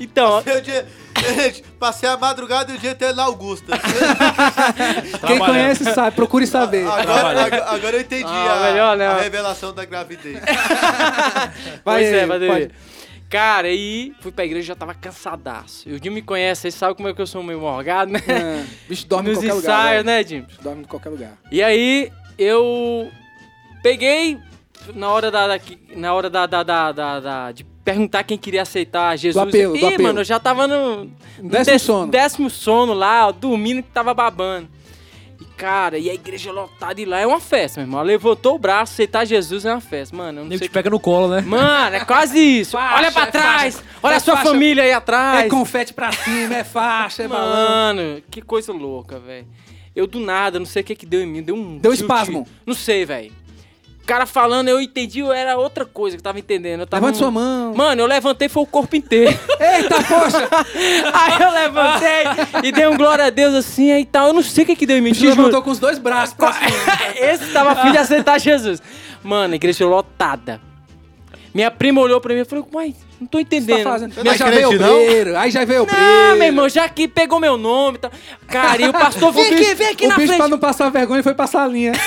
Então, Gente, passei a madrugada e o dia inteiro na Augusta. Quem conhece sabe, procure saber. Agora, agora, agora eu entendi Ah, a, melhor a revelação da gravidez. Vai, pois é, vai pode. ver. Cara, aí fui pra igreja já tava cansadaço. E o Jim me conhece, vocês sabem como é que eu sou meio morgado, né? É, bicho dorme em Nos qualquer lugar. ensaios, velho. né, Jim? Bicho dorme em qualquer lugar. E aí, eu peguei na hora da, da- na hora da, da, da, da- de perguntar quem queria aceitar Jesus. Do apelo, do Ih, apelo. mano, eu já tava no, no Décimo sono. décimo sono lá, ó, dormindo que tava babando. Cara, e a igreja lotada e lá é uma festa, meu irmão. Ela levantou o braço, aceitar Jesus é uma festa, mano. Não sei te pega no colo, né? Mano, é quase isso. Faixa, olha pra é trás. faixa. Olha É a sua faixa. família aí atrás. É confete pra cima, é faixa, é balão. Mano, que coisa louca, velho. Eu do nada, não sei o que que deu em mim, deu um... Deu tilt. espasmo. Não sei, velho. O cara falando, eu entendi, eu era outra coisa que eu tava entendendo. Eu tava Levante um- sua mão. Mano, eu levantei, foi o corpo inteiro. Eita, poxa! aí eu levantei e dei um glória a Deus assim, aí tal. Eu não sei o que que deu em mim. Te juro. levantou com os dois braços pra cima. Esse tava afim de aceitar Jesus. Mano, a igreja lotada. Minha prima olhou pra mim e falou, mas não tô Tá entendendo. fazendo. Não Aí já é veio o crente, não? breiro, aí já veio o breiro. Não, meu irmão, já que pegou meu nome e tal. Cara, e o pastor, vem aqui, vem aqui o na bicho, frente. pra não passar vergonha, foi passar a linha.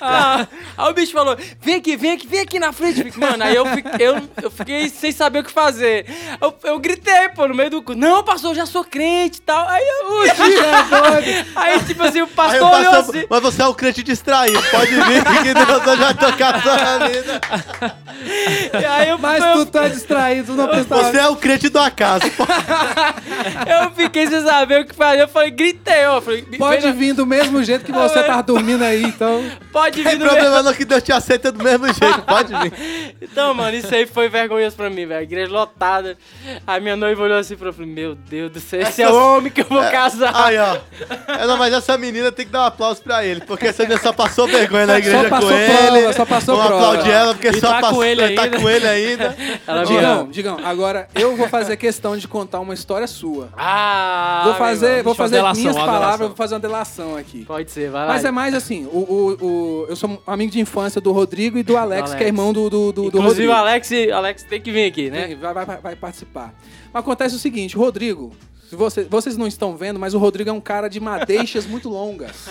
Ah, aí o bicho falou: vem aqui, vem aqui, vem aqui na frente. Mano, aí eu fiquei, eu, eu fiquei sem saber o que fazer. Eu, eu gritei, pô, no meio do cu. Não, pastor, eu já sou crente e tal. Aí eu. aí, tipo assim, o Aí pastor o olhou pastor, assim. mas você é um crente distraído, pode vir que Deus vai tocar a sua vida. E aí eu, Mas eu, tu tá distraído, tu não prestava. Você é o crente do acaso. eu fiquei sem saber o que fazer. Eu falei, gritei, ó. Falei, Pode vem vir do mesmo jeito que você tava dormindo aí, então. Pode vir tem do mesmo. problema não que Deus te aceita do mesmo jeito, pode vir. Então, mano, isso aí foi vergonhoso pra mim, velho. A igreja lotada. A minha noiva olhou assim e falou: Meu Deus do céu, esse é o homem que eu vou casar. Aí, ó. É, não, mas essa menina tem que dar um aplauso pra ele, porque essa menina só passou vergonha na igreja com prova, ele. só passou Vamos prova. aplaudir ela, porque E só tá com passou, ele tá ainda. com ele ainda. Ela Digão. Digão, agora eu vou fazer questão de contar uma história sua. Ah, Vou fazer, vou fazer delação, minhas palavras, vou fazer uma delação aqui. Pode ser, vai lá. Mas é mais assim, o, o, o- eu sou um amigo de infância do Rodrigo e do Alex, Alex. que é irmão do, do, do, do Inclusive, Rodrigo. o Alex, Alex tem que vir aqui, né? Vai, vai- vai participar. Mas acontece o seguinte, o Rodrigo, se você- vocês não estão vendo, mas o Rodrigo é um cara de madeixas muito longas.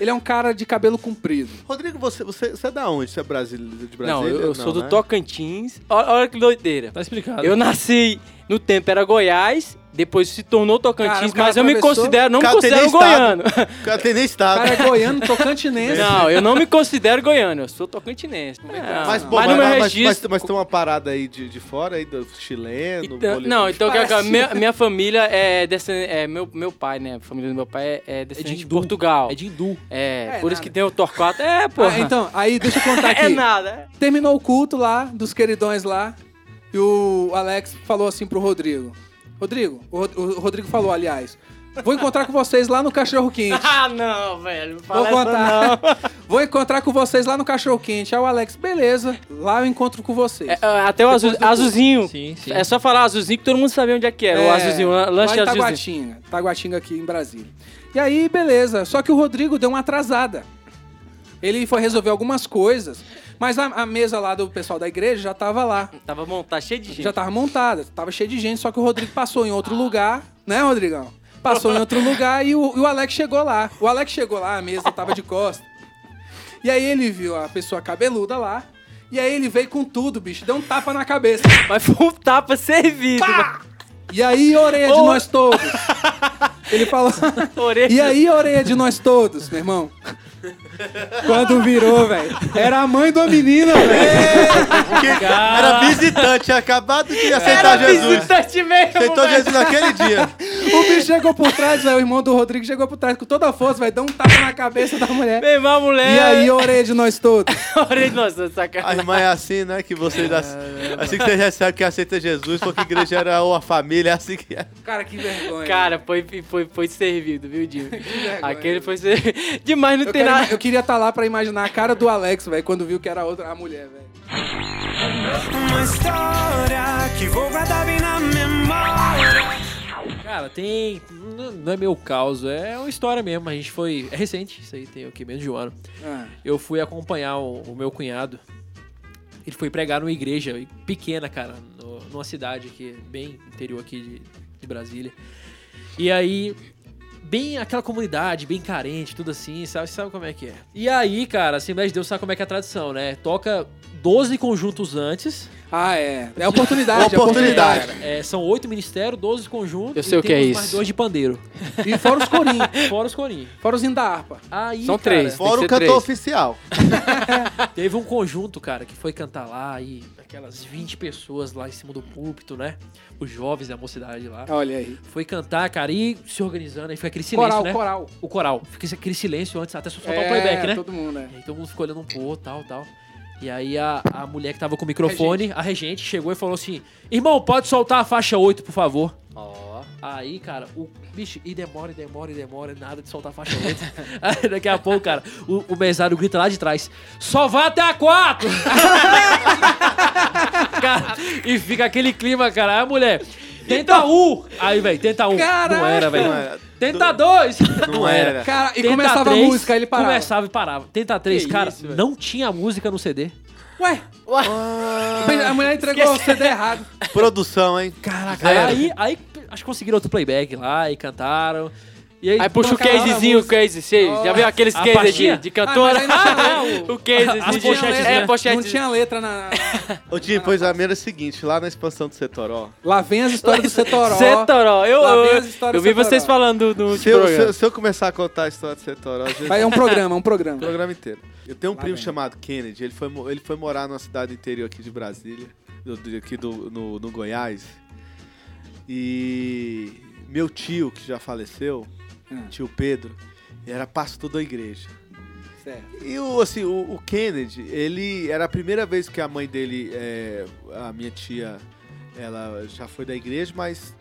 Ele é um cara de cabelo comprido. Rodrigo, você, você, você é da onde? Você é brasileiro de Brasília? Não, eu, eu sou do né? Tocantins. Olha, olha que doideira. Tá explicado. Eu nasci no tempo era Goiás, depois se tornou Tocantins, Cara, cara mas eu me considero, não me Cara, considero estado. goiano. O cara tem nem O estado. cara é goiano, tocantinense. Não, eu não me considero goiano, eu sou tocantinense. Não, Mas, pô, mas mas, no meu mas- registro... mas- mas tem uma parada aí de, de fora aí, do chileno, Então- boliviano. não, então Parece- minha, minha família é descendente. É, meu, meu pai, né? A família do meu pai é, é descendente de hindu. Portugal. É de hindu. É, É por isso nada. que tem o Torquato. É, pô. Ah, então, aí deixa eu contar aqui. é nada. Terminou o culto lá, dos queridões lá, e o Alex falou assim pro Rodrigo. Rodrigo, o, o Rodrigo falou, aliás, vou encontrar com vocês lá no Cachorro Quente. Ah, não, velho. Não Vou contar. não. Vou encontrar com vocês lá no Cachorro Quente. Aí o Alex, beleza, lá eu encontro com vocês. É, é, até o azul, azulzinho. Sim, sim. É só falar azulzinho que todo mundo sabia onde é que era. o É, azulzinho, lan- lanche lá em azulzinho. Taguatinga. Taguatinga aqui em Brasília. E aí, beleza. Só que o Rodrigo deu uma atrasada. Ele foi resolver algumas coisas, mas a, a mesa lá do pessoal da igreja já tava lá. Tava montado, cheio de gente. Já tava montada, tava cheio de gente, só que o Rodrigo passou em outro lugar, né, Rodrigão? Passou em outro lugar e o, e o Alex chegou lá. O Alex chegou lá, a mesa tava de costa. E aí ele viu a pessoa cabeluda lá. E aí ele veio com tudo, bicho. Deu um tapa na cabeça. Mas foi um tapa servido. Pá! E aí, orelha de nós todos. Ele falou. Orelha. E aí, orelha de nós todos, meu irmão? Quando virou, velho. Era a mãe da menina, velho. Que era visitante, tinha acabado de aceitar Era Jesus. visitante mesmo, Aceitou velho. Jesus naquele dia. O bicho chegou por trás, velho. O irmão do Rodrigo chegou por trás com toda a força, velho. Deu um tapa na cabeça da mulher. Meu irmão, a mulher. E aí, orelha de nós todos. Orelha, nossa, A sacanagem. irmã é assim, né? Que vocês. Assim que você recebe que aceita Jesus, porque a igreja era uma família, é assim que é. Cara, que vergonha. Cara, foi, foi, foi servido, viu, Dinho? Aquele foi servido. Demais, não eu, tem nada. Eu queria estar lá pra imaginar a cara do Alex, velho, quando viu que era outra a mulher, velho. Uma história que vou guardar bem na memória. Cara, tem. Não não é meu caos, é uma história mesmo. A gente foi. É recente, isso aí tem o que? Menos de um ano. Ah, Eu fui acompanhar o, o meu cunhado. Ele foi pregar numa igreja pequena, cara, no- numa cidade aqui, bem interior aqui de, de Brasília. E aí, bem aquela comunidade, bem carente, tudo assim, sabe, sabe como é que é. E aí, cara, a Assembleia de Deus sabe como é que é a tradição, né? Toca 12 conjuntos antes. Ah, é. É oportunidade. é Oportunidade. É, são oito ministérios, 12 conjuntos. Eu sei e o que é isso. mais dois de pandeiro. E fora os corinhos. Fora os corinhos. Fora os da harpa. Aí, São cara, três. Fora o cantor três. oficial. Teve um conjunto, cara, que foi cantar lá e aquelas 20 pessoas lá em cima do púlpito, né? Os jovens da mocidade lá. Olha aí. Foi cantar, cara, e se organizando. Aí foi aquele silêncio, Coral, né? coral. O coral. Fica aquele silêncio antes, até soltar é, o playback, né? todo mundo, né? E aí todo mundo ficou olhando um pro outro, tal, tal. E aí a, a mulher que tava com o microfone, a regente, chegou e falou assim: Irmão, pode soltar a faixa 8, por favor. Ó. Aí, cara, o bicho, e demora, e demora, e demora, e nada de soltar a faixa 8. aí daqui a pouco, cara, o, o mesário grita lá de trás: Só vai até a 4! cara, e fica aquele clima, cara. Aí a mulher. Tenta um! Aí, velho, tenta um. Não Caraca! era, velho. Não era. Tenta dois! Não era. Cara, e Tenta começava três, a música, ele parava. Começava e parava. Tenta três, Que cara, isso, não tinha música no CD. Ué, a mulher entregou o CD errado. Produção, hein? Caraca, aí, aí acho que conseguiram outro playback lá e cantaram. E aí, Aí puxa o casezinho, o case, você já viu aqueles A case pastinha? de, de cantora? Ah, tinha o case As de pochetes, É, né? pochete. Não tinha letra na. Ô, Tim, pois a primeira é o seguinte, lá na expansão do Setoró, Lá vem as histórias do Setoró. Setoró. Eu, Lá vem eu, as histórias eu vi Setoró. vocês falando do, do se eu, se, eu, se eu começar a contar a história do Setoró. Vai, é um programa, é um programa. o programa inteiro. Eu tenho um Lá primo vem. chamado Kennedy, ele foi, ele foi morar numa cidade interior aqui de Brasília, do- aqui do, no, no Goiás. E meu tio, que já faleceu, Hum. tio Pedro, era pastor da igreja. Certo. E o, assim, o, o Kennedy, ele era a primeira vez que a mãe dele, é, a minha tia, ela já foi da igreja, mas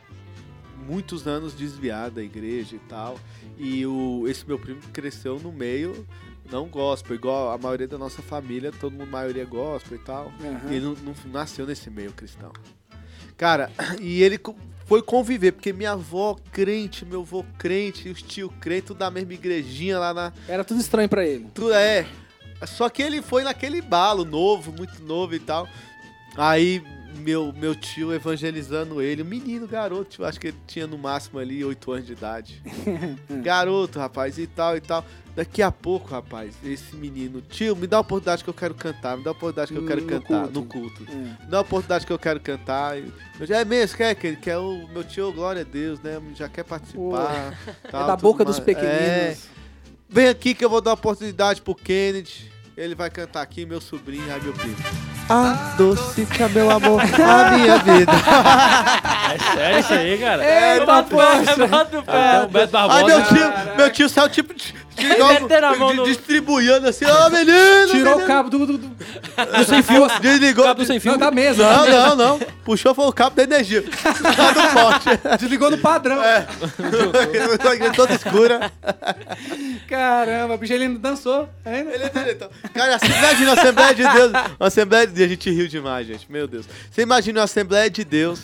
muitos anos desviada da igreja e tal. E o, esse meu primo cresceu no meio não gospel, igual a maioria da nossa família, todo mundo, maioria gospel e tal. E ele não, não nasceu nesse meio cristão. Cara, e ele foi conviver, porque minha avó crente, meu avô crente, os tio crente, tudo da mesma igrejinha lá na, Era tudo estranho pra ele. tudo é. Só que ele foi naquele balo novo, muito novo e tal. Aí meu, meu tio evangelizando ele, um menino, garoto, acho que ele tinha no máximo ali 8 anos de idade. garoto, rapaz, e tal e tal. Daqui a pouco, rapaz, esse menino, tio, me dá a oportunidade que eu quero cantar, me dá a oportunidade que eu quero No cantar culto. no culto. É. Me dá a oportunidade que eu quero cantar. Eu já é mesmo, quer que ele quer o meu tio, glória a Deus, né? Já quer participar. É tal, da tudo boca dos mais. pequeninos. É. Vem aqui que eu vou dar oportunidade pro Kennedy. Ele vai cantar aqui, meu sobrinho, ai meu primo. Adocica, meu amor, a minha vida. É sério isso aí, cara? Eita, o pé, poxa! bota o pé. Beto Ai, Barbosa. meu tio, meu tio saiu tipo. de- de- igual- meteu a mão Distribuindo assim, ó, menino! Tirou o menino. cabo do. do, do... Do sem fio. Desligou. Cabo sem fio. Não, da mesa. Não, não, não. Puxou foi o cabo da energia. Do pote. Desligou no padrão. É. Toda escura. Caramba, o bicho ele ainda dançou. Ainda. Ele é então. Cara, assim, imagina a Assembleia de Deus. Uma Assembleia de Deus, a gente riu demais, gente. Meu Deus. Você imagina uma Assembleia de Deus,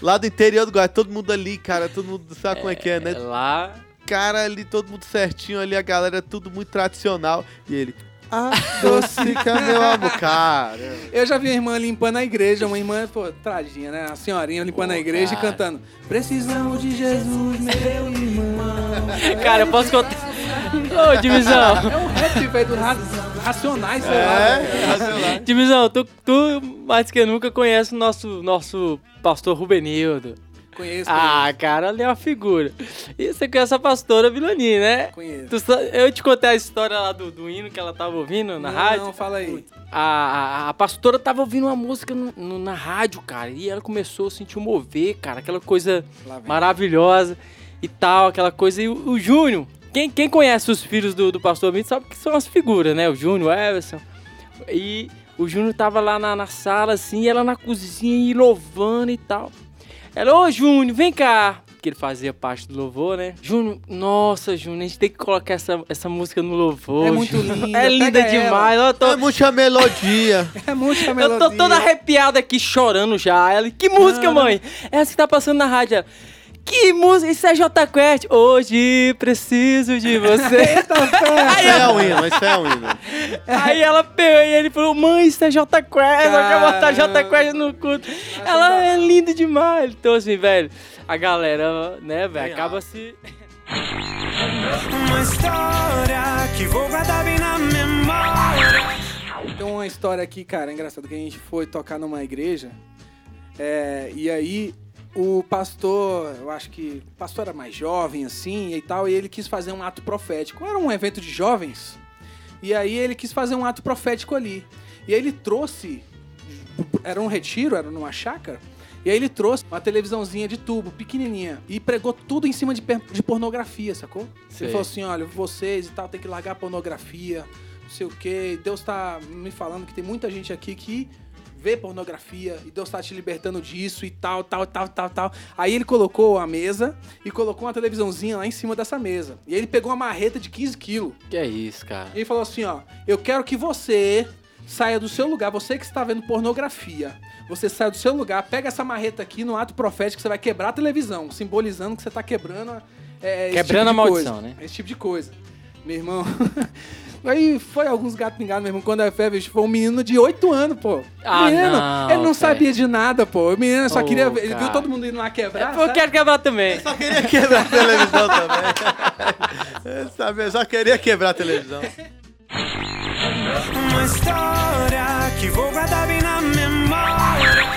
lá do interior do Goiás, todo mundo ali, cara, todo mundo sabe como é que é, né? Lá. Cara, ali, todo mundo certinho ali, a galera, tudo muito tradicional. E ele, adocica meu amor, cara. Eu já vi a irmã limpando a igreja, uma irmã, pô, tadinha, né? A senhorinha limpando a igreja e cantando. Precisamos de Jesus, meu irmão. Cara, eu posso contar. Ô, Divisão. É um rap, velho, do ra Racionais, sei lá. É, velho. racional. Divisão, tu, tu mais que nunca conhece o nosso, nosso pastor Rubenildo. Conheço, Ah, cara, ali é uma figura. E você conhece a pastora Vilani, né? conheço. Tu eu te contei a história lá do, do hino que ela tava ouvindo na não, rádio. Não, fala aí. A, a, a pastora tava ouvindo uma música no- no- na rádio, cara. E ela começou a sentir um mover, cara. Aquela coisa maravilhosa e tal, aquela coisa. E o, o Júnior, quem, quem conhece os filhos do, do pastor Mito sabe que são as figuras, né? O Júnior, o Everson. E o Júnior tava lá na, na sala, assim, e ela na cozinha e louvando e tal. Ela, ô Júnior, vem cá. Que ele fazia parte do louvor, né? Júnior, nossa, Júnior, a gente tem que colocar essa, essa música no louvor. É muito Júnior. linda, É linda ela. demais. Eu tô, É muita melodia. É muito a eu melodia. tô toda arrepiada aqui, chorando já. Ela, que música, mãe? Essa que tá passando na rádio. Ela, que música? Isso é J Quest. Hoje preciso de você. aí, Isso é o hino, isso é o hino. aí ela pegou e ele falou, mãe, isso é J Quest. Eu quero botar J. Quest no culto. Ela é linda demais. Então, assim, velho, a galera, né, velho, acaba se... Uma história que vou guardar bem na memória. Tem uma história aqui, cara, engraçado, que a gente foi tocar numa igreja. é, e aí o pastor, eu acho que o pastor era mais jovem assim e tal, e ele quis fazer um ato profético. Era um evento de jovens. E aí ele quis fazer um ato profético ali. E aí ele trouxe era um retiro, era numa chácara. E aí ele trouxe uma televisãozinha de tubo, pequenininha, e pregou tudo em cima de, de pornografia, sacou? Sei. Ele falou assim, olha, vocês e tal, tem que largar a pornografia, não sei o quê. Deus tá me falando que tem muita gente aqui que vê pornografia e Deus tá te libertando disso e tal, tal, tal, tal, tal. Aí ele colocou a mesa e colocou uma televisãozinha lá em cima dessa mesa. E aí ele pegou uma marreta de 15 quilos. Que é isso, cara? E ele falou assim, ó, eu quero que você saia do seu lugar, você que está vendo pornografia, você saia do seu lugar, pega essa marreta aqui no ato profético, que você vai quebrar a televisão, simbolizando que você tá quebrando é, esse Quebrando tipo a maldição, coisa, né? Esse tipo de coisa. Meu irmão. Aí foi alguns gatos pingados, meu irmão. Quando a fé, bicho, foi um menino de 8 anos, pô. Ah, menino, não, ele não velho. sabia de nada, pô. O menino só Ô, queria ver. Ele viu cara. todo mundo indo lá quebrar. Eu sabe? quero quebrar também. Só queria quebrar a televisão também. Sabe, eu só queria quebrar a televisão. Uma história que vou guardar bem na memória.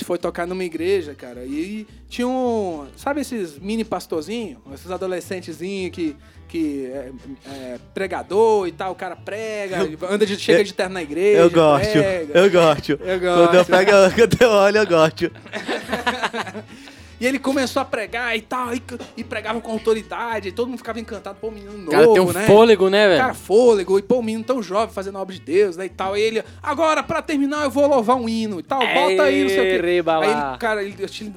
Gente foi tocar numa igreja, cara, e tinha um. Sabe esses mini pastorzinhos? Esses adolescentezinhos que. Que é, é pregador e tal, o cara prega, anda de, chega de terno na igreja. Eu gosto, prega. eu gosto. Eu Quando eu, gosto. pego, quando eu olho, eu gosto. E ele começou a pregar e tal, e, e pregava com autoridade, e todo mundo ficava encantado, pô, o menino novo, Cara, tem um né? fôlego, né, velho? Cara, fôlego, e pô, o menino tão jovem fazendo a obra de Deus, né, e tal. E ele, agora, pra terminar, eu vou louvar um hino e tal, bota aí, não sei o quê. Aí, ele, cara, ele,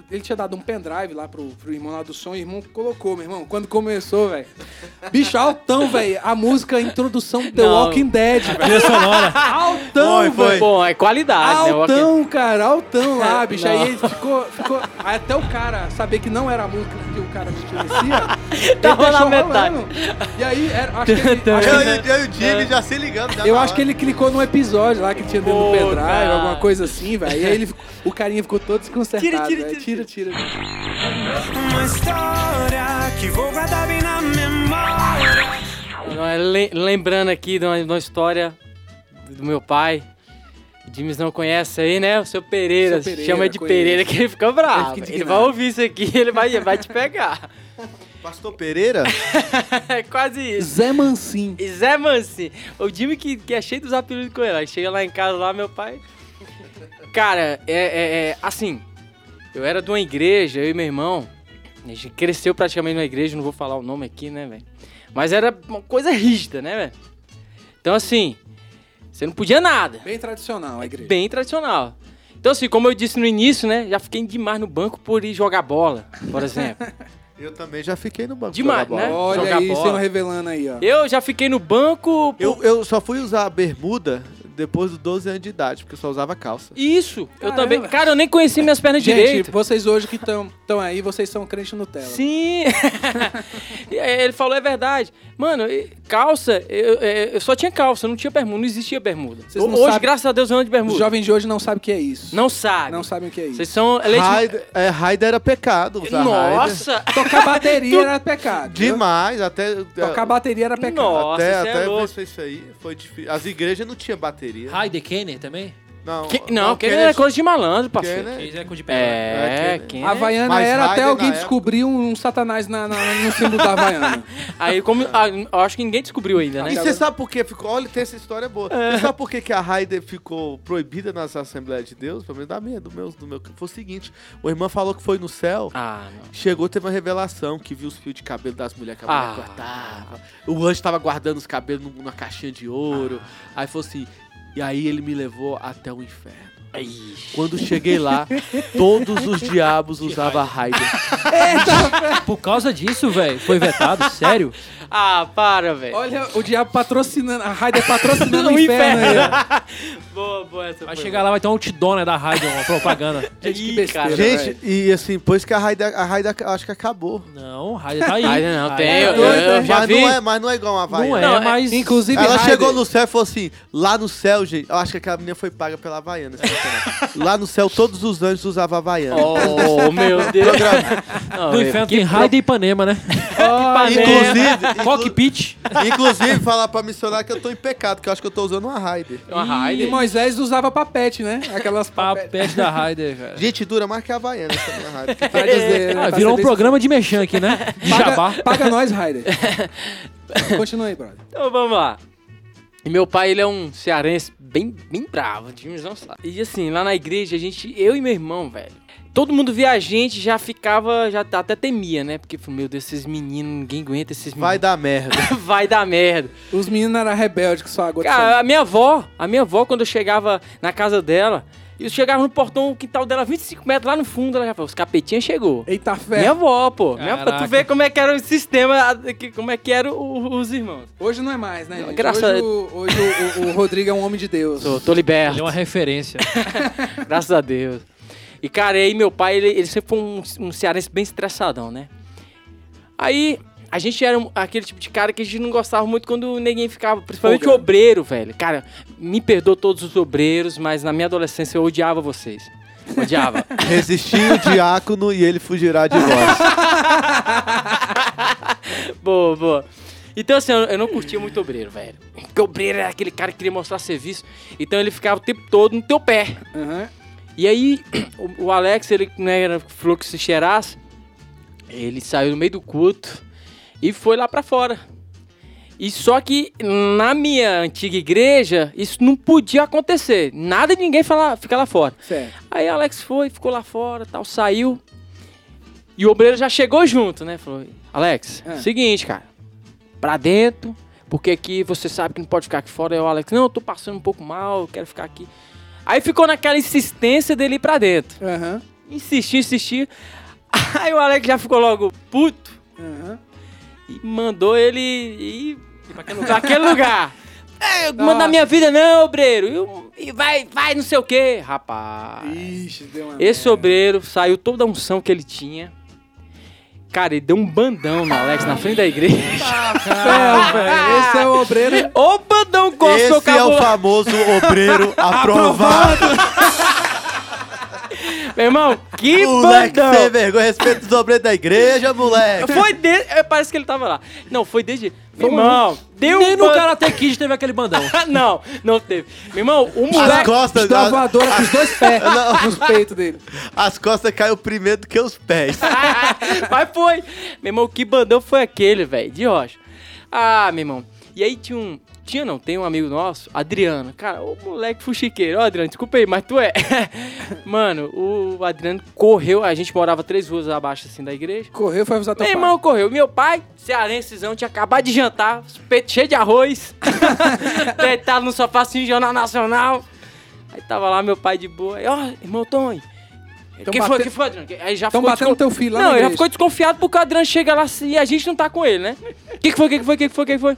ele tinha dado um pendrive lá pro, pro irmão lá do som, e o irmão colocou, meu irmão, quando começou, velho. Bicho, altão, velho, a música, a introdução do The Não. Walking Dead, velho. Sonora. Altão, Foi, foi. velho. Bom, é qualidade, né? Altão, cara, altão lá, bicho. Aí Não. ele ficou, ficou. Aí até o cara saber que não era a música que o cara conhecia. Tava ele na deixou metade. rolando. E aí, era, acho que ele, acho que Eu, ele- eu e o Jimmy já se ligando. já eu acho que ele clicou num episódio lá que tinha dentro do Pô, pendrive, cara. alguma coisa assim, velho. E aí ele, o carinha ficou todo desconcertado. Tira, tira, velho. tira, tira. Uma história que vou guardar bem na memória. É le- Lembrando aqui de uma, de uma história do meu pai. O James não conhece aí, né? O seu Pereira. Seu Pereira, chama de conheço. Pereira que ele fica bravo. Ele vai ouvir isso aqui ele vai, vai te pegar. Pastor Pereira? é quase isso. Zé Mancin. E Zé Mansi. O Jimmy que, que é cheio dos apelidos com ele. Aí chega lá em casa, lá, meu pai. Cara, é, é- é, assim. Eu era de uma igreja, eu e meu irmão. A gente cresceu praticamente na igreja, não vou falar o nome aqui, né, velho? Mas era uma coisa rígida, né, velho? Então, assim. Você não podia nada. Bem tradicional a igreja. Bem tradicional. Então, assim, como eu disse no início, né? Já fiquei demais no banco por ir jogar bola, por exemplo. Eu também já fiquei no banco. Demais, jogar bola. né? Olha Jogar aí, bola. Revelando aí, ó. eu já fiquei no banco. por- Eu, eu só fui usar a bermuda depois dos 12 anos de idade, porque eu só usava calça. Isso, eu Caramba. também. Cara, eu nem conheci minhas pernas Gente, direito. vocês hoje que estão aí, vocês são crente Nutella. Sim! Aí ele falou, é verdade. Mano, calça, eu, eu- eu só tinha calça, não tinha bermuda, não existia bermuda. Vocês não Hoje, sabem- graças a Deus, eu ando de Os bermuda. jovens de hoje não sabem o que é isso. Não sabe. Não sabem o que é isso. Vocês são leite... Raider, é, Raider era pecado. Usar. Nossa! Tocar bateria era pecado. viu? Demais, até. Tocar bateria era pecado. Nossa, até é até louco. ver isso aí foi difícil. As igrejas não tinham bateria. Heide Kenner também? Não, Que- não, que é coisa de malandro, parceiro. Kenner- Eles é com de pé. É, É, quem A Havaiana Mas era até alguém descobrir um satanás na, na- no símbolo da Havaiana. Aí, como. ah, eu acho que ninguém descobriu ainda, né? E você sabe por que ficou? Olha, tem essa história boa. Você sabe por que, que a Raider ficou proibida nas Assembleias de Deus? Pelo menos da minha, do meu, do meu. Foi o seguinte: o irmão falou que foi no céu. Ah, não. Chegou, teve uma revelação que viu os fios de cabelo das mulheres que a mulher Ah. cortava. O anjo tava guardando os cabelos num- numa caixinha de ouro. Aí falou assim. E aí ele me levou até o inferno. Ixi. Quando cheguei lá, todos os diabos usavam Raider. Por causa disso, velho, foi vetado, sério? Ah, para, velho. Olha o diabo patrocinando, a Raider patrocinando o No inferno. aí, boa, boa essa Vai foi chegar lá, vai ter um outdoor né, da rádio, uma propaganda. Gente, que Ih, besteira. cara. Gente, e assim, pois que a Raider, a Raider acho que acabou. Não, rádio tá aí. Raider não, Raider tem, tá eu- doido, eu né? já mas, vi. Não é, mas não é igual uma Havaiana. Não é, Não, é- mas... Inclusive, Ela Raider- chegou no céu e falou assim: lá no céu, gente. Eu acho que aquela menina foi paga pela Havaiana. assim. Lá no céu, todos os anjos usavam Havaiana. Oh, meu Deus. Não, No velho, inferno que tem Raida e Ipanema, né? Inclusive, inclu- Cockpit. inclusive, falar pra missionário que eu tô em pecado, que eu acho que eu tô usando uma Raider. Uma E Raider. Moisés usava papete, né? Aquelas papete. Papete da Raider, cara. Gente, dura mais que a Havaiana essa minha Raider. Pra dizer, Ah, pra virou um programa de mexão aqui, né? De se- jabá. Paga, paga nós, Raider. Continua aí, brother. Então vamos lá. E meu pai, ele é um cearense bem, bem bravo, de não sabe. E assim, lá na igreja, a gente, eu e meu irmão, velho, todo mundo via a gente, já ficava, já até temia, né? Porque, meu Deus, esses meninos, ninguém aguenta esses Vai meninos. dar merda. Vai dar merda. Os meninos eram rebeldes que só água Cara, a minha avó, a minha avó, quando eu chegava na casa dela, eu chegava no portão, o quintal dela, 25 metros lá no fundo, ela já falou, os capetinhas chegou. Eita Minha fé. avó, pô. Minha avó, tu vê como é que era o sistema, como é que eram os irmãos. Hoje não é mais, né? gente? Graças hoje a- o, hoje o, o- o Rodrigo é um homem de Deus. Tô, tô liberto. Ele é uma referência. Graças a Deus. E, cara, aí meu pai, ele, ele sempre foi um, um cearense bem estressadão, né? Aí, a gente era aquele tipo de cara que a gente não gostava muito quando ninguém ficava, principalmente o obreiro, velho. Cara, me perdoa todos os obreiros, mas na minha adolescência eu odiava vocês. Odiava. Resistir o diácono e ele fugirá de vós. boa, boa. Então, assim, eu, não curtia muito obreiro, velho. Porque obreiro era aquele cara que queria mostrar serviço. Então ele ficava o tempo todo no teu pé. Aham. E aí, o, Alex, ele né, era falou que se cheirasse, ele saiu no meio do culto e foi lá pra fora. E só que na minha antiga igreja, isso não podia acontecer. Nada de ninguém falar, ficar lá fora. Certo. Aí Alex foi, ficou lá fora, tal, saiu. E o obreiro já chegou junto, né? Falou: Alex, Ah. seguinte, cara, pra dentro, porque aqui você sabe que não pode ficar aqui fora. Aí o Alex, não, eu tô passando um pouco mal, eu quero ficar aqui. Aí ficou naquela insistência dele ir pra dentro. Aham. Insistiu, insistiu. Aí o Alex já ficou logo puto Aham. E mandou ele ir pra aquele lugar. Aquele lugar. É, Nossa. manda minha vida não, obreiro. E, e vai, vai, não sei o quê. Rapaz. Ixi, deu uma Esse merda. obreiro saiu toda a unção que ele tinha. Cara, ele deu um bandão no Alex na frente da igreja. Velho. Esse é o obreiro. Ô bandão gospel Esse é o famoso obreiro aprovado. Meu irmão, que moleque bandão. sem vergonha, respeito os obreiros da igreja, moleque. Foi desde... é, Parece que ele tava lá. Não, foi desde... Meu irmão, deu Nem um no ban- Karate Kid teve aquele bandão. não, não teve. Meu irmão, o As moleque... costas, Deu uma as, voadora com os dois pés nos peitos dele. as costas caiu primeiro do que os pés. Mas foi. Meu irmão, que bandão foi aquele, velho? De rocha. Ah, meu irmão. E aí tinha um. Tinha não, tem um amigo nosso, Adriano. Cara, o moleque fuxiqueiro. Ó, Adriano, desculpa aí, mas tu é. Mano, o Adriano correu. A gente morava três ruas abaixo assim da igreja. Correu, foi avisar teu Meu pai. irmão correu. Meu pai, cearensezão, tinha acabado de jantar, os peitos cheios de arroz, deitado no sofá assim, Jornal Nacional. Aí tava lá meu pai de boa. Aí, ó, irmão Tony. Tão que foi, bate- que foi, Adriano? Aí já Tão ficou batendo descon- teu filho lá Não, já ficou desconfiado porque o Adriano chega lá e a gente não tá com ele, né? O que, que foi, o que, que foi, o que, que foi, o que, que foi?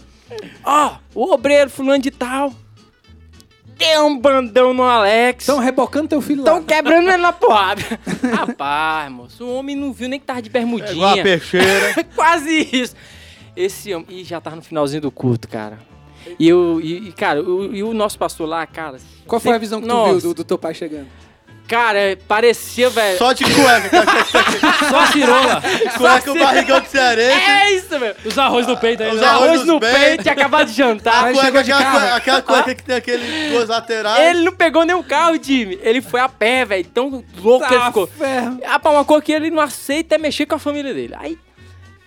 Ó, o obreiro fulano de tal. Deu um bandão no Alex. Estão rebocando teu filho Estão lá. quebrando ele na porrada. Rapaz, moço, o homem não viu nem que tava de Igual a bermudinha. peixeira. Quase isso. Esse homem. Ih, já tava no finalzinho do culto, cara. E eu, e, cara, o, e o nosso pastor lá, cara. Qual foi a visão que tu Nossa, viu do, do teu pai chegando? Cara, parecia, velho. Só de cueca. Só a cirola. cueca o barrigão de cearense. É isso, meu. Os arroz no peito aí. Os né? arroz no peito, tinha acabado de jantar. Aí Cueca, de aquela, cueca, aquela cueca que tem aquele duas laterais. Ele não pegou nenhum carro, time. Ele foi a pé, velho. Tão louco que ele Tá ficou. ferro. Rapaz, uma coisa que ele não aceita é mexer com a família dele. Aí,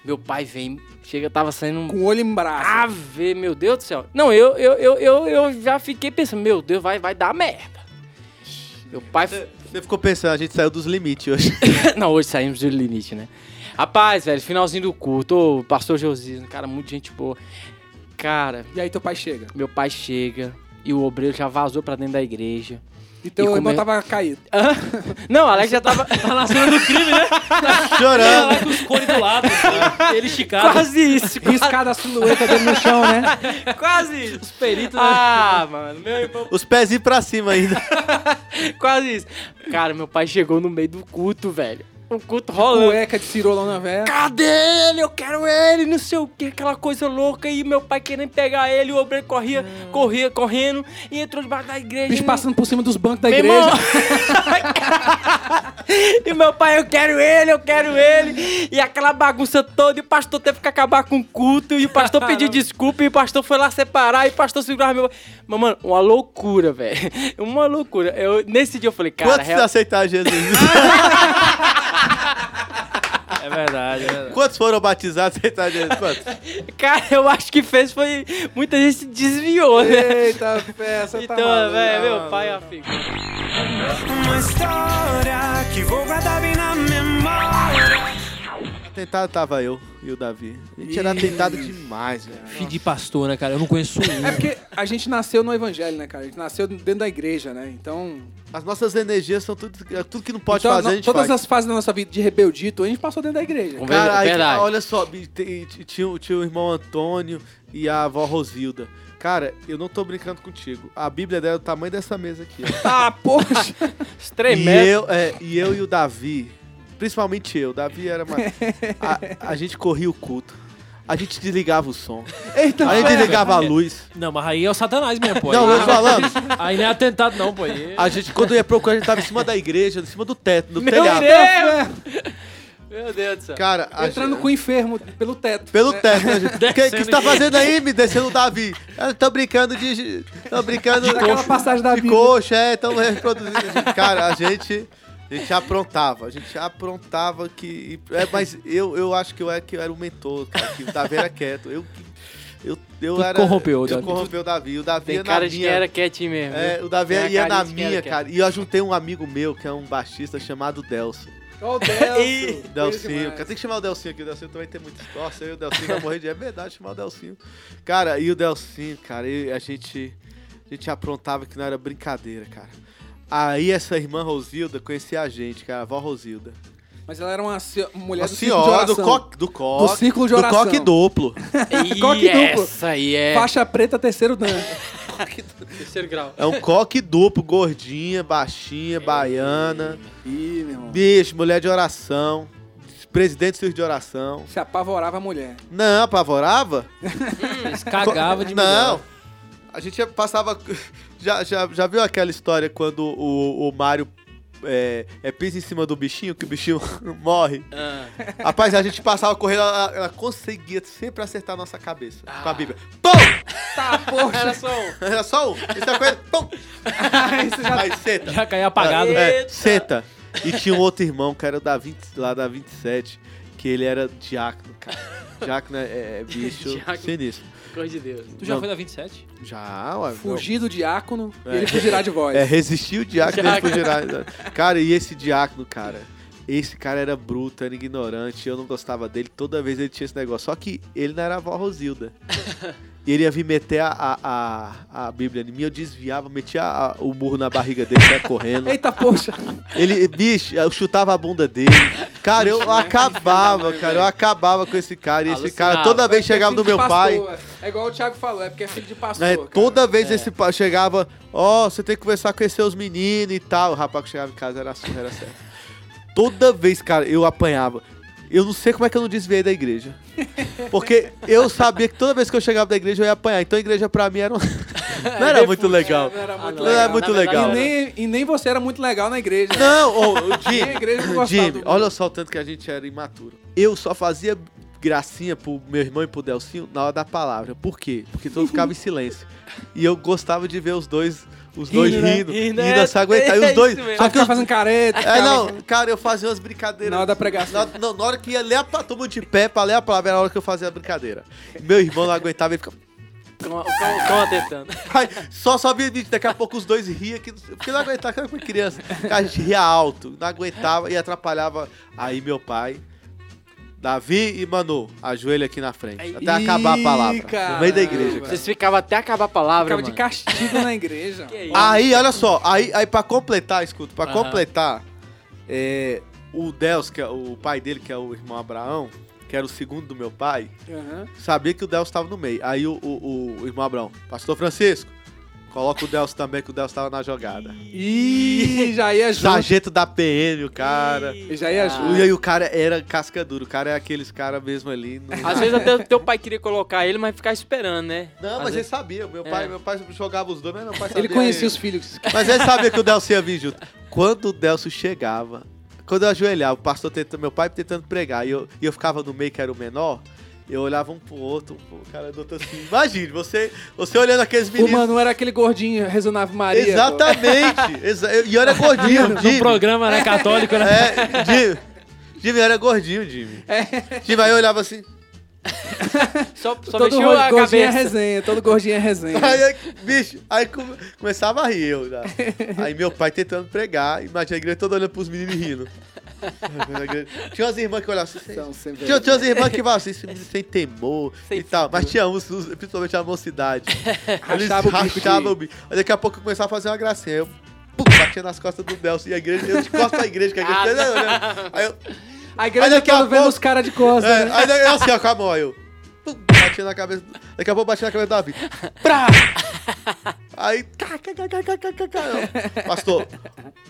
meu pai vem, chega, tava saindo um Com o olho em braço. Ave, meu Deus do céu. Não, eu, eu, eu, eu, eu já fiquei pensando, meu Deus, vai, vai dar merda. Meu pai. Você ficou pensando, a gente saiu dos limites hoje. Não, hoje saímos do limite, né? Rapaz, velho, finalzinho do culto, ô, pastor Josias, cara muito gente boa. Cara, E aí teu pai chega. meu pai chega e o obreiro já vazou pra dentro da igreja. E teu E irmão come- tava caído. Hã? Não, o Alex já tava Tá na cena do crime, né? Chorando. lá com os cones do lado. assim, Ele esticado. quase isso, quase, Riscada a silhueta dele no chão, né? quase isso. Os peritos, né? Ah, mano, meu irmão Os pezinhos pra cima ainda. Quase isso. Cara, meu pai chegou no meio do culto, velho. Um culto rolando. Cueca de cirola na véia. Cadê ele? Eu quero ele, não sei o que, aquela coisa louca. E meu pai querendo pegar ele, o obreiro corria, corria, correndo e entrou debaixo da igreja. Bicho passando por cima dos bancos da Meu igreja. irmão. e meu pai, eu quero ele, eu quero ele. E aquela bagunça toda, e o pastor teve que acabar com o culto, e o pastor pediu desculpa, e o pastor foi lá separar, e o pastor segurava meu. Mas, mano, uma loucura, velho. Uma loucura. Eu, nesse dia eu falei, cara, Quantos real- aceitaram Jesus? É verdade, é verdade. Quantos foram batizados e aceitaram Jesus? Quantos? cara, eu acho que fez foi. Muita gente se desviou, né? Eita, festa, tá Então, maluco, velho, tá meu pai, maluco. amigo. Uma história que vou guardar bem na memória. Tentado tava eu e o Davi. A gente era tentado demais, velho. Filho de pastor, né, cara? Eu não conheço um. É porque a gente nasceu no evangelho, né, cara? A gente nasceu dentro da igreja, né? Então, As nossas energias são tudo, é tudo que não pode então, fazer, a gente todas faz. as fases da nossa vida de rebeldia, a gente passou dentro da igreja. Cara, aí, Verdade. olha só, tinha, o- tinha o irmão Antônio e a avó Rosilda. Cara, eu não tô brincando contigo. A Bíblia dela é do tamanho dessa mesa aqui. ó. Ah, poxa! E eu, é, e eu e o Davi, principalmente eu, o Davi era mais. A, a gente corria o culto. A gente desligava o som. Eita, A gente ferro. desligava a luz. Não, mas aí é o satanás mesmo, pô. Não, eu tô falando. aí não é atentado, não, pô. Aí... A gente, quando ia procurar, a gente tava em cima da igreja, em cima do teto, no Meu telhado. Deus! Meu Deus do céu. Cara, Entrando gente- com o enfermo pelo teto. Pelo né? teto, né, gente? O que, que você tá de- fazendo aí, me descendo o Davi? Eu tô brincando de. Tô brincando Daquela passagem da de Bíblia. coxa, é, estamos reproduzindo. Cara, a gente. A gente aprontava, a gente aprontava que. É, mas eu, eu acho que eu era, que eu era o mentor, cara, que o Davi era quieto. Eu, eu, eu Tu era. corrompeu o eu Davi. corrompeu o Davi. O Davi Tem ia cara na de minha. quem era quietinho mesmo. É, o Davi Tem ia na minha, cara. E eu juntei um amigo meu, que é um baixista chamado Delcio. Ó, o Delcio. Delcinho, cara, tem que chamar o Delcinho aqui, o Delcinho também tem muito Nossa, eu e o Delcinho vai morrer de é verdade chamar o Delcinho. Cara, e o Delcinho, cara, e a gente a gente aprontava que não era brincadeira, cara. Aí essa irmã Rosilda conhecia a gente, cara, a avó Rosilda. Mas ela era uma mulher A do círculo de senhora do oração. coque, do coque, Do círculo de do oração. coque duplo. Coque duplo. essa aí é. Faixa preta, terceiro dan. Terceiro grau. É um coque duplo, gordinha, baixinha, baiana. Ih, meu irmão. Bicho, mulher de oração. Presidente do círculo de oração. Se apavorava a mulher. Não, apavorava? Eles cagavam de Não. A gente passava. Já, já, já viu aquela história quando o, o Mario é, é pisa em cima do bichinho, que o bichinho morre? Ah. Rapaz, a gente passava correndo, ela, ela conseguia sempre acertar a nossa cabeça com a Bíblia. Pum! Tá, poxa. Era só um. Era só um. Esse é coisa. Pum! Isso já... Aí senta. Já caía apagado. É, senta. E tinha um outro irmão, que era da 20, lá da 27, que ele era diácono, cara. Diácono é, é bicho sinistro. Coisa de Deus. Tu já Não. foi da 27? Já, ué. Fugir do diácono É. e ele fugirá de voz. É, resistiu o diácono ele Diácono. fugirá. Cara, e esse diácono, cara? Esse cara era bruto, era ignorante, eu não gostava dele. Toda vez ele tinha esse negócio. Só que ele não era a avó Rosilda. E ele ia vir meter a, a, a, a Bíblia em mim, eu desviava, metia a- o murro na barriga dele, saia correndo. Eita, poxa. Ele, bicho, eu chutava a bunda dele. Cara, eu acabava, cara, eu acabava com esse cara. E esse cara, toda vez chegava Filho no meu pai. pastor, É igual o Thiago falou, é porque é filho de pastor. Né, cara. toda vez esse pai chegava, ó, você tem que conversar com esses seus meninos e tal. O rapaz que chegava em casa era surra, era sério. Toda vez, cara, eu apanhava. Eu não sei como é que eu não desviei da igreja. Porque eu sabia que toda vez que eu chegava da igreja eu ia apanhar. Então a igreja pra mim era um... não era muito legal. Não era muito não, Não legal. era muito legal. E nem, e nem você era muito legal na igreja. Não, ô, a Jimmy, igreja Jimmy, olha só o tanto que a gente era imaturo. Eu só fazia gracinha pro meu irmão e pro Delcinho na hora da palavra. Por quê? Porque todo ficava em silêncio. E eu gostava de ver os dois, os dois Rindo, né? rindo, Rindo, rindo, é, se aguentar. E é os dois. mesmo. Só que os, fazendo careta. é, não, cara, eu fazia umas brincadeiras. Na hora da pregação. Na, não, na hora que ia ler a mundo de pé pra ler a palavra, era a hora que eu fazia a brincadeira. Meu irmão não aguentava, ele ficava. Cão cão atentando. Ai, só só via vídeo, daqui a pouco os dois riam, que, porque não aguentava, cara, com criança. A gente ria alto, não aguentava e atrapalhava. Aí meu pai, Davi e Manu, ajoelha aqui na frente, até acabar a palavra, no meio da igreja. cara. Vocês ficavam até acabar a palavra, Ficava mano. de castigo na igreja. Que isso? Aí, olha só, aí, aí pra completar, escuta, pra completar, é, o Deus, que é o pai dele, que é o irmão Abraão, que era o segundo do meu pai, sabia que o Deus estava no meio. Aí o, o, o irmão Abraão, pastor Francisco, Coloca o Delcio também, que o Delcio tava na jogada. Ih, já ia junto. Sargento da PM, o cara. Já ia E junto. aí o cara era casca dura, o cara é aqueles caras mesmo ali. Não, Às vezes até teu pai queria colocar ele, mas ficar esperando, né? não Às mas ele vezes- sabia. Meu pai, É. meu pai jogava os dois, mas meu pai sabia. Ele conhecia os filhos. Mas ele sabia que o Delcio ia vir junto. Quando o Delcio chegava, quando eu ajoelhava, o pastor tentando, meu pai tentando pregar, e eu, e eu ficava no meio, que era o menor, eu olhava um pro outro, o cara do outro assim. Imagine, você, você olhando aqueles O meninos. mano era aquele gordinho rezando Ave Maria. Exatamente. exa- e eu era gordinho, No Jimmy. programa, né, católico, né? É, Jimmy. Jimmy era gordinho, Jimmy. Jimmy, aí eu olhava assim. Só, só Todo mexeu a gordinho é cabeça. resenha, todo gordinho é resenha. Aí, bicho, aí come- começava a rir eu. já. Aí meu pai tentando pregar, imagina a igreja toda olhando pros meninos e rindo. Tinha umas irmãs que olhavam assim. Tinha, tinha umas irmãs que falavam assim, esse menino sem temor Sem e tal. Mas tinha uns, uns, principalmente a mocidade. Eles rachavam o bico. Aí daqui a pouco eu começava a fazer uma gracinha. Eu pum, batia nas costas do Delcio e a igreja, eu de costas pra igreja, que a igreja. Ah, Aí eu, A Aí igreja daqui a toda vendo pouco- os caras de costas, é, né? aí daí eu assim, ó, com a aí eu. Bati na cabeça. Daqui a pouco bati na cabeça do Davi. Prá! Aí. cá, cá, cá, cá, cá, cá, cá, cá. Eu, Pastor,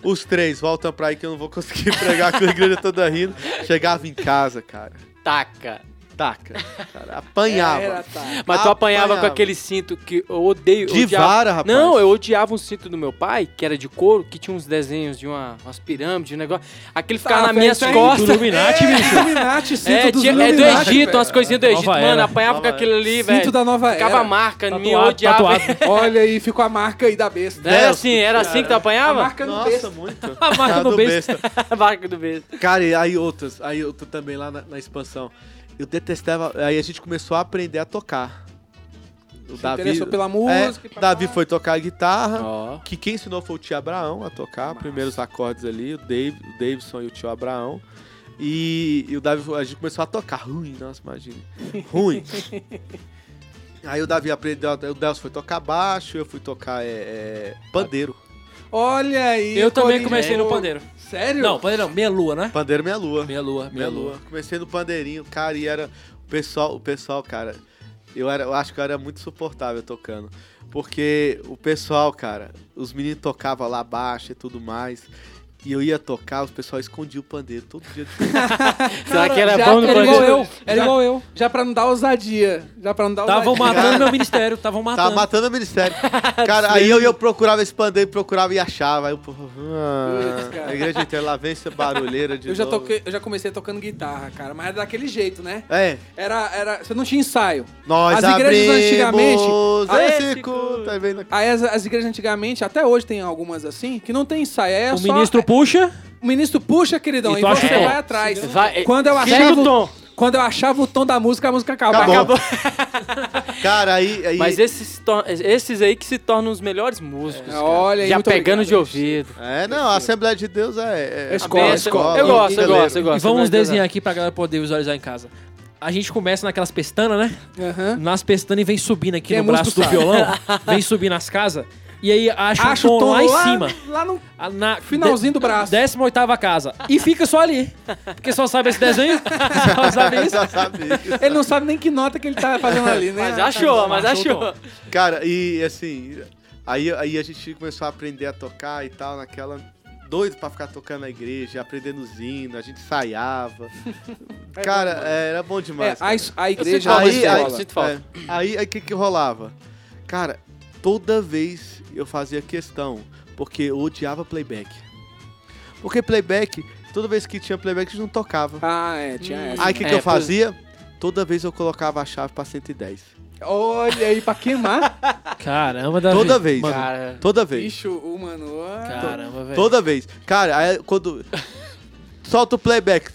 os três voltam pra aí que eu não vou conseguir pregar com a igreja toda rindo. Chegava em casa, cara. Taca. Taca. Cara, apanhava. Era, tá. Mas tu apanhava, Apanhava. com aquele cinto que eu odeio. De odiava- vara, rapaz. Não, eu odiava um cinto do meu pai, que era de couro, que tinha uns desenhos de uma, umas pirâmides, um negócio. Aquele ficava Tá, nas minhas aí, costas. Do Illuminati, bicho. Illuminati, cinto É, dos tinha- é do Egito, velho. umas coisinhas do Egito. Nova Mano, era. apanhava Nova com aquilo ali, velho. Cinto da nova era. Ficava a marca em mim, eu odiava. tatuado. Olha aí, ficou a marca aí da besta. Era assim, era assim que tu A apanhava? marca no Nossa, besta. muito. A marca do besta. a marca do beijo. Cara, e aí outras, aí outro também lá na, na expansão. Eu detestava. Aí a gente começou a aprender a tocar. O Se interessou pela música. É, Davi foi tocar guitarra. Ó. Que quem ensinou foi o tio Abraão a tocar, primeiros acordes ali, o, Dave, o Davidson e o tio Abraão. E, e o Davi, a gente começou a tocar. Ruim, nossa, imagina. Ruim. Aí o Davi aprendeu, o Delcio foi tocar baixo, eu fui tocar é, é, pandeiro. Olha aí. Eu também comecei no pandeiro. Sério? Não, pandeiro não, meia lua, né? Pandeiro meia lua. Meia lua, Meia meia lua. lua. Comecei no pandeirinho, cara, e era. O pessoal, o pessoal, cara. Eu, era, eu acho que eu era muito suportável tocando. Porque o pessoal, cara, os meninos tocavam lá baixo e tudo mais. E eu ia tocar, o pessoal escondia o pandeiro todo dia. Será que era já bom no era igual eu. Era Já- igual eu. Já pra não dar ousadia. Já pra não dar Estavam matando meu ministério, estavam Tava matando. matando o ministério. Cara, aí eu, eu procurava esse pandeiro, procurava e achava. Aí ah, Putz, cara. a igreja inteira lá vem essa barulheira de Eu já, novo. toquei, eu já comecei tocando guitarra, cara, mas era daquele jeito, né? É, Era, era, você não tinha ensaio. nós As igrejas antigamente- esse culto. Aí as, as igrejas antigamente, até hoje tem algumas assim, que não tem ensaio. É O só- ministro puxa, o ministro puxa, queridão, E e, você vai atrás. Vai, Quando eu achava o tom. Quando eu achava o tom da música, a música acabava. Acabou. Cara, aí. aí Mas esses, esses aí que se tornam os melhores músicos. cara. Olha aí, Já pegando obrigado, de ouvido. É, não, a Assembleia de Deus é. é Escola, é escola. Eu gosto, eu gosto, eu gosto. e vamos desenhar aqui pra galera poder visualizar em casa. A gente começa naquelas pestanas, né? Aham. Nas pestanas e vem subindo aqui Quem é no braço do sabe. violão, vem subir nas casas. E aí acha, Acha um tom, lá, em cima. Lá no a- Na finalzinho do braço. 18 casa. E fica só ali. Porque só sabe esse desenho. Só sabe isso. Já sabia. Ele não sabe nem que nota que ele tá fazendo ali, né? Mas achou, mas achou o achou. Cara, e assim. Aí, aí a gente começou a aprender a tocar e tal, naquela. Doido pra ficar tocando na igreja, aprendendo os hinos, a gente ensaiava. Cara, é, era bom É, demais. a, cara. es- a igreja é uma de aí, aí, sinto falta. é, aí, aí que que rolava? Cara, toda vez eu fazia questão, porque eu odiava playback. Porque playback, toda vez que tinha playback, a gente não tocava. Ah, é, tinha essa. Aí o que, que É, eu fazia? Toda vez eu colocava a chave pra 110. Olha aí, pra queimar. Caramba, Davi. Toda vez. Mano, Cara, Toda vez. Bicho, o mano. ah, Caramba, velho. Toda vez. Cara, aí quando. Solta o playback.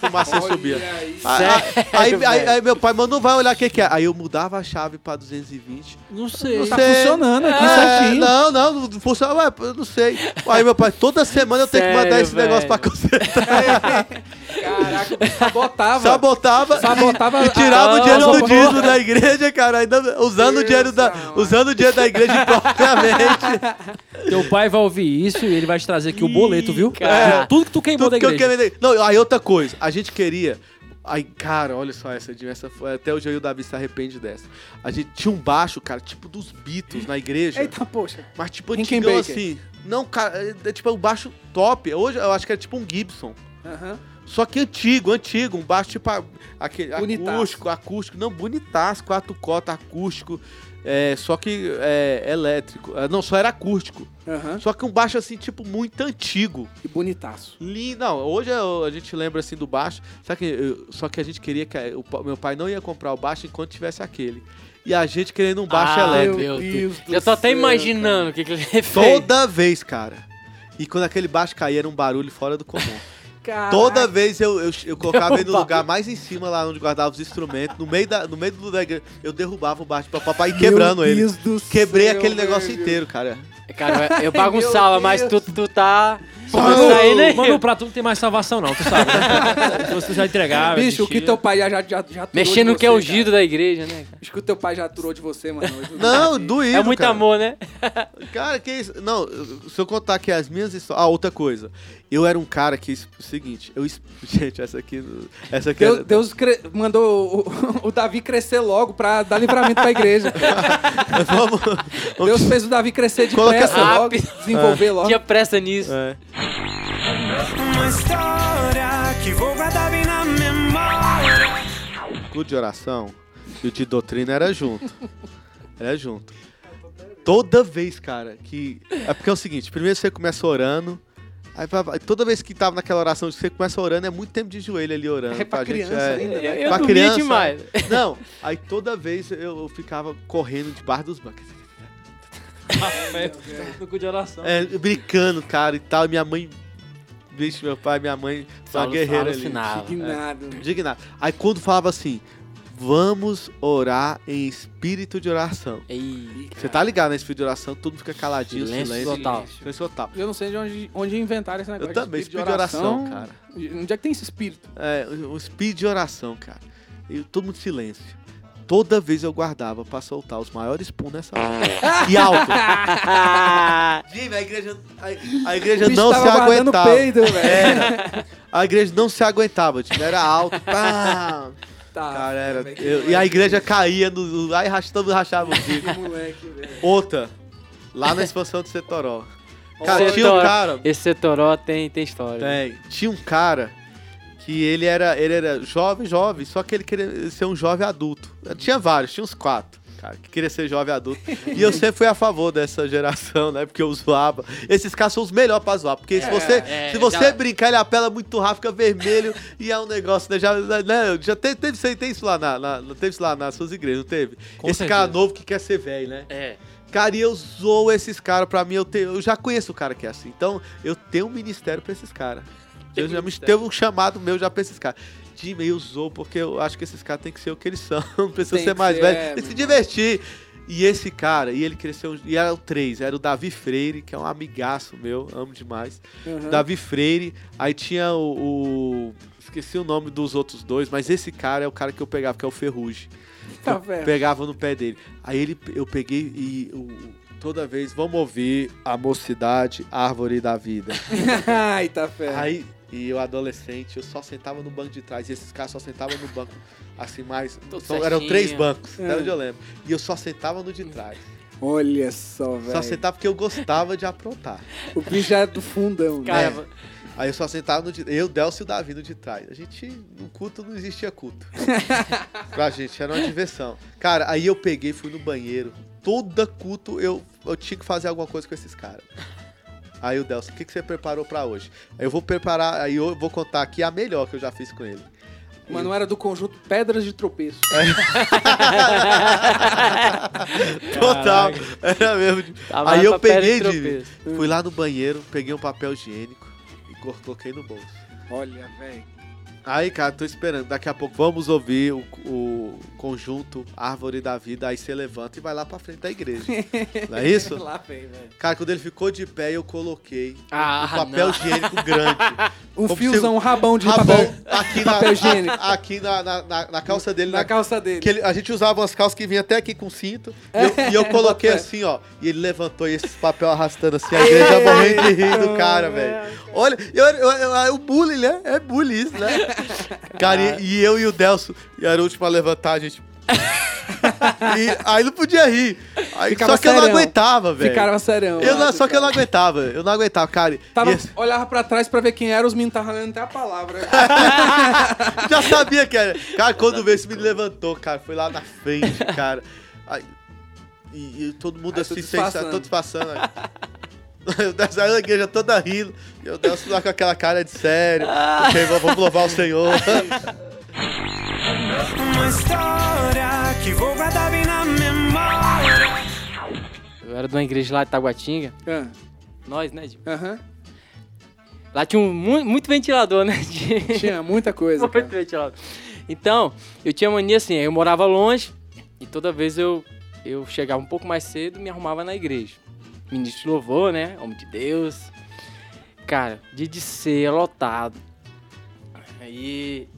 Fumaça subia. aí. Aí, aí, aí- aí meu pai, mas não vai olhar o que, que é. Aí eu mudava a chave pra 220. Não sei. Não Tá sei. funcionando aqui É, certinho. Não, não, não funciona. Ué, eu não sei. Aí meu pai, toda semana eu tenho que mandar Sério, esse negócio pra consertar. Caraca, sabotava. Sabotava. Sabotava E tirava a- o dinheiro do dízimo da igreja, cara. Ainda usando o dinheiro da, usando o dinheiro da igreja impropriamente. Teu pai vai ouvir isso e ele vai te trazer aqui o boleto, viu? cara. De Tudo que tu queimou Tudo da que eu igreja. queria- Não, aí outra coisa. A gente queria. Aí, cara, olha só essa, essa foi, até o Davi se arrepende dessa. A gente tinha um baixo, cara, tipo dos Beatles na igreja. Eita, poxa. Mas tipo antigão assim. Não, cara, é, é tipo um baixo top. Hoje eu acho que é tipo um Gibson. Aham. Só que antigo, antigo, um baixo tipo aquele Bonitaço. acústico, acústico, não, bonitaço, quatro cotas, acústico, é, só que é, elétrico. Ah, Não, só era acústico. Aham. Só que um baixo assim, tipo, muito antigo. Que bonitaço. Lindo. Não, hoje eu- a gente lembra assim do baixo, só que, eu- só que a gente queria que o meu pai não ia comprar o baixo enquanto tivesse aquele. E a gente querendo um baixo Ah, elétrico. meu Deus Deus. do Já tô até céu, imaginando o que, que ele fez. Toda vez, cara. E quando aquele baixo caía, era um barulho fora do comum. Caraca. Toda vez eu, eu, eu colocava ele no lugar mais em cima, lá onde guardava os instrumentos, no meio da, no meio do da igreja, eu derrubava o baixo pra papai ir quebrando Meu ele. Deus do Quebrei céu, aquele negócio velho. inteiro, cara. Cara, eu bagunçava, Meu mas tu, Deus. tu tá. Mano, aí. mano, pra tu não tem mais salvação, não, tu sabe, né? Se você já entregar. Bicho, o que teu pai já, já, já, aturou Mexendo de no que é você, ungido da igreja, né? cara? Acho que o teu pai já aturou de você, mano. hoje. Não, doído, É muito cara. amor, né? Cara, que isso? Não, se eu contar aqui as minhas histórias. Ah, outra coisa. Eu era um cara que. O seguinte, eu. Gente, essa aqui. Essa aqui Deus, era- Deus cre- mandou o, o Davi crescer logo pra dar livramento pra igreja. Vamos. Deus fez o Davi crescer Coloca- depressa logo, Rápido. desenvolver logo. Tinha pressa nisso. É. Uma história que vou guardar bem na memória. O culto de oração e o de doutrina era junto. Era junto. Toda vez, cara, que. É porque é o seguinte: primeiro você começa orando. Aí toda vez que tava naquela oração, você começa orando, é muito tempo de joelho ali orando. É pra criança ainda, Eu, né? eu Pra dormia criança. demais. Não, aí toda vez eu, eu ficava correndo debaixo dos bancos. No cu de oração. É, brincando, cara, e tal. E minha mãe. Vixe, meu pai, minha mãe, são uma guerreira ali. Indignado. Indignado. Aí quando falava assim, vamos orar em espírito de oração. Ei, Você tá ligado, né? Espírito de oração, todo mundo fica caladinho, Silêncio silêncio. total. Silêncio total. Eu não sei de onde, onde inventaram esse negócio. Eu também, espírito de oração, cara. Onde é que tem esse espírito? É, o espírito de oração, cara. E todo mundo silêncio. Toda vez eu guardava pra soltar os maiores pum nessa hora. e alto. Gente, a igreja, a, a igreja não se aguentava. peido. Era. A igreja não se aguentava, tipo, era alto. Pá. Tá, Cara, era. velho, eu- e a igreja caía no. Aí todo rachava o bico. Que moleque, velho. Outra. Lá na expansão do Setoró. Cara, Esse tinha um Setoró- cara. Esse setoró tem, tem história. Tem. Tinha um cara que ele era, ele era jovem, jovem, só que ele queria ser um jovem adulto. Tinha vários, tinha uns quatro. Cara, que queria ser jovem adulto. E eu sempre fui a favor dessa geração, né? Porque eu zoava. Esses caras são os melhores pra zoar. Porque se você, é, se você já- brincar, ele apela muito rápido, fica vermelho. e é um negócio, né? Já, né, já teve, teve, isso aí- tem isso lá, na, na- teve isso lá nas suas igrejas, não teve? Com Esse cara certeza. novo que quer ser velho, né? É. Cara, e eu zoo esses caras pra mim. Eu, te- eu já conheço o cara que é assim. Então, eu tenho um ministério pra esses caras. Eu já me teve um chamado meu já pra esses caras. Jimmy, eu zoo porque eu acho que esses caras têm que ser o que eles são. Não precisa ser mais ser, velho. é, Tem que se divertir. E esse cara, e ele cresceu. E era o três, era o Davi Freire, que é um amigaço meu, amo demais. Uhum. Davi Freire. Aí tinha o, o- Esqueci o nome dos outros dois, mas esse cara é o cara que eu pegava, que é o Ferrugem. Tá pegava no pé dele. Aí ele, eu peguei e o- toda vez, vamos ouvir a mocidade, árvore da vida. Ai, tá fé. Aí, e eu adolescente, eu só sentava no banco de trás, e esses caras só sentavam no banco, assim, mais... São- eram três bancos, É. até onde eu lembro. E eu só sentava no de trás. Olha só, velho. Só sentava porque eu gostava de aprontar. O bicho é do fundão, né? Cara, Aí eu só sentava no de... Eu, Delcio e o Davi no de trás. A gente, no culto não existia culto. pra gente, era uma diversão. Cara, aí eu peguei, fui no banheiro. Toda culto eu, eu tinha que fazer alguma coisa com esses caras. Aí o Delcio, o que, que você preparou pra hoje? Aí eu vou preparar, aí eu vou contar aqui a melhor que eu já fiz com ele. Mas não era do conjunto Pedras de Tropeço. Total, era mesmo. Tava Aí eu de peguei, tropeço. fui lá no banheiro, peguei um papel higiênico e co- coloquei no bolso. Olha, velho. Aí, cara, tô esperando. Daqui a pouco vamos ouvir o, o conjunto Árvore da Vida. Aí você levanta e vai lá pra frente da igreja. Não é isso? Lá vem, velho. Cara, quando ele ficou de pé, eu coloquei Ah, o papel não. higiênico grande. Um Como fiozão, um rabão de Rabão papel aqui, na, papel higiênico. aqui na, na, na- na calça dele. na calça dele. que ele- a gente usava umas calças que vinham até aqui com cinto. E eu, e eu coloquei assim, ó. E ele levantou e esses papel arrastando assim, a igreja morrendo de rir do cara, velho. Olha, eu, eu, eu- o bullying, né? É bullying isso, né? Cara, e, e eu e o Delso, e era o último a levantar, a gente. E aí não podia rir. Aí, Ficava só que eu não aguentava, velho. Ficaram serão. Eu não- só que eu não aguentava, eu não aguentava, cara. Tava, esse- Olhava pra trás pra ver quem era, os meninos estavam lendo até a palavra. já sabia que era. Cara, quando veio esse menino levantou, cara, foi lá na frente, cara. Aí, e, e todo mundo Aí assim, tu sem disfarçando. todo passando. A igreja toda rindo. E eu desço lá com aquela cara de sério. Porque vamos louvar o Senhor. Uma história que vou guardar bem na memória. Eu era de uma igreja lá de Taguatinga. Ah, Nós, né, Dil? Aham. Lá tinha um, mu- muito ventilador, né? De... Tinha muita coisa. Muito cara. ventilador. Então, eu tinha mania assim, eu morava longe e toda vez eu, eu chegava um pouco mais cedo e me arrumava na igreja. Ministro de louvor, né? Homem de Deus. Cara, dia de ceia, lotado. Aí,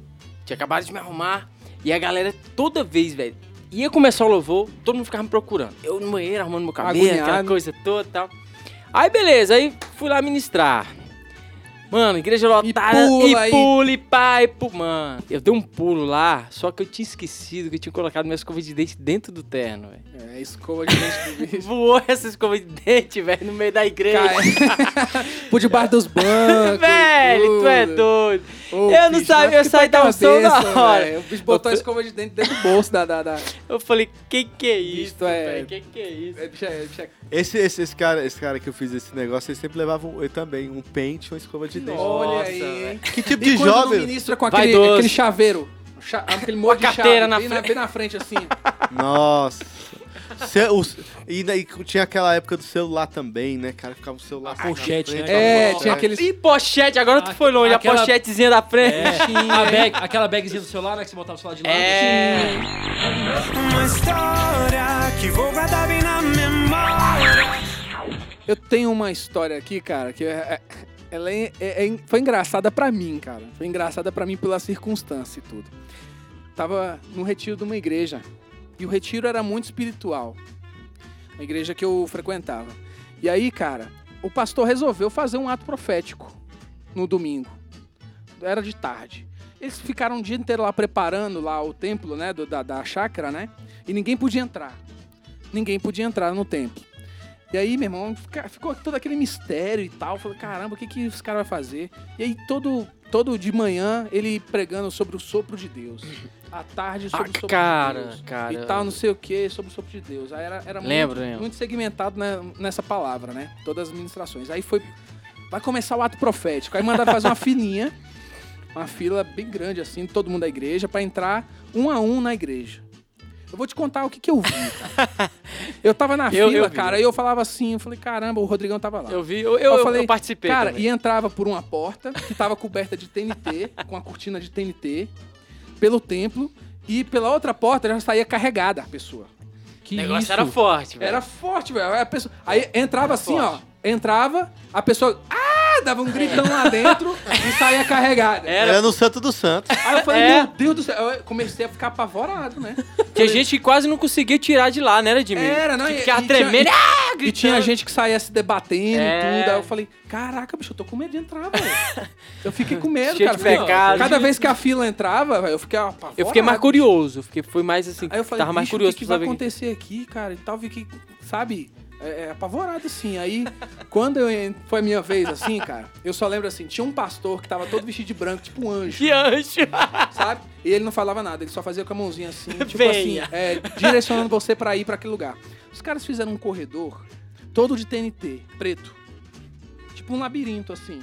tinha acabado de me arrumar e a galera toda vez, velho, ia começar o louvor, todo mundo ficava me procurando. Eu no banheiro, arrumando meu cabelo, aquela coisa toda e tal. Aí, beleza, aí fui lá ministrar. Mano, igreja lotada, pula e pula, e pá, e pu- Mano, eu dei um pulo lá, só que eu tinha esquecido que eu tinha colocado minha escova de dente dentro do terno, velho. É, escova de dente do bicho. Voou essa escova de dente, velho, no meio da igreja. Por debaixo dos bancos. e velho, tu é doido. Ô, Eu não sabia, eu saí da unção na hora. O bicho botou a escova de dente dentro do bolso da. da, da... Eu falei, que que é isso, Bicho, é- velho? Que que é isso? É, bicho, é, bicho, é... Esse, esse, esse, cara, esse cara que eu fiz esse negócio, ele sempre levava um- também um pente e uma escova de dente. Olha aí? Que tipo E de jovem? ministra com Vai aquele, aquele chaveiro? Cha- Aquele molho de carteira chave, na bem, frente. bem na frente, assim. Nossa. E daí tinha aquela época do celular também, né, cara? Ficava o celular. A pochete, né? É, tinha aqueles... E pochete, agora tu foi longe, aquela- a pochetezinha da frente. É, a bag, aquela bagzinha do celular, né? Que você botava o celular de lado. É. Uma história que vou guardar bem na memória. Eu tenho uma história aqui, cara, que é, é- ela é- é- é- foi engraçada pra mim, cara. Foi engraçada pra mim pela circunstância e tudo. Tava no retiro de uma igreja. E o retiro era muito espiritual. A igreja que eu frequentava. E aí, cara, o pastor resolveu fazer um ato profético no domingo. Era de tarde. Eles ficaram o dia inteiro lá preparando lá o templo, né, do- da, da chácara, né? E ninguém podia entrar. Ninguém podia entrar no templo. E aí, meu irmão, ficou todo aquele mistério e tal. Falei, caramba, o que, que os caras vão fazer? E aí, todo, todo de manhã, ele pregando sobre o sopro de Deus. À tarde, sobre Ah, o sopro cara, de Deus. cara. E tal, não sei o que, sobre o sopro de Deus. Aí era, era Lembro, muito, lembro. muito segmentado né, nessa palavra, né? Todas as ministrações. Aí foi. Vai começar o ato profético. Aí mandaram fazer uma filinha, uma fila bem grande, assim, todo mundo da igreja, pra entrar um a um na igreja. Eu vou te contar o que, que eu vi, cara. Eu tava na Eu- fila, eu cara, e eu falava assim, eu falei, caramba, o Rodrigão tava lá. Eu vi, eu, eu, falei, eu participei Cara, também. e entrava por uma porta que tava coberta de TNT, com a cortina de TNT, pelo templo, e pela outra porta já saía carregada a pessoa. Que O negócio isso? era forte, velho. Era forte, velho. Pessoa- Aí entrava Era assim, forte. ó. Entrava, a pessoa. Ah! Dava um gritão lá dentro e saía carregada. Era, Era no Santo dos Santos. Aí eu falei, É. meu Deus do céu. Eu comecei a ficar apavorado, né? Tinha gente que quase não conseguia tirar de lá, né, Edmir? Era, não, Que e- ficava e tinha- tremendo, e- ah, E gritando. tinha gente que saía se debatendo É. e tudo. Aí eu falei, caraca, bicho, eu tô com medo de entrar, velho. Eu fiquei com medo, Cheio cara. de pecado. Cada vez que a fila entrava, velho, eu fiquei apavorado. Eu fiquei mais curioso, fiquei, foi mais assim, Aí eu falei, tava mais bicho, curioso o que, que pra vai saber. acontecer aqui, cara? E tal, vi que, sabe, é, é, apavorado assim. Aí, quando eu, foi a minha vez, assim, cara, eu só lembro assim, tinha um pastor que tava todo vestido de branco, tipo um anjo, Que anjo! sabe? E ele não falava nada, ele só fazia com a mãozinha assim, tipo Venha. assim, é, direcionando você pra ir pra aquele lugar. Os caras fizeram um corredor todo de TNT, preto. Tipo um labirinto, assim.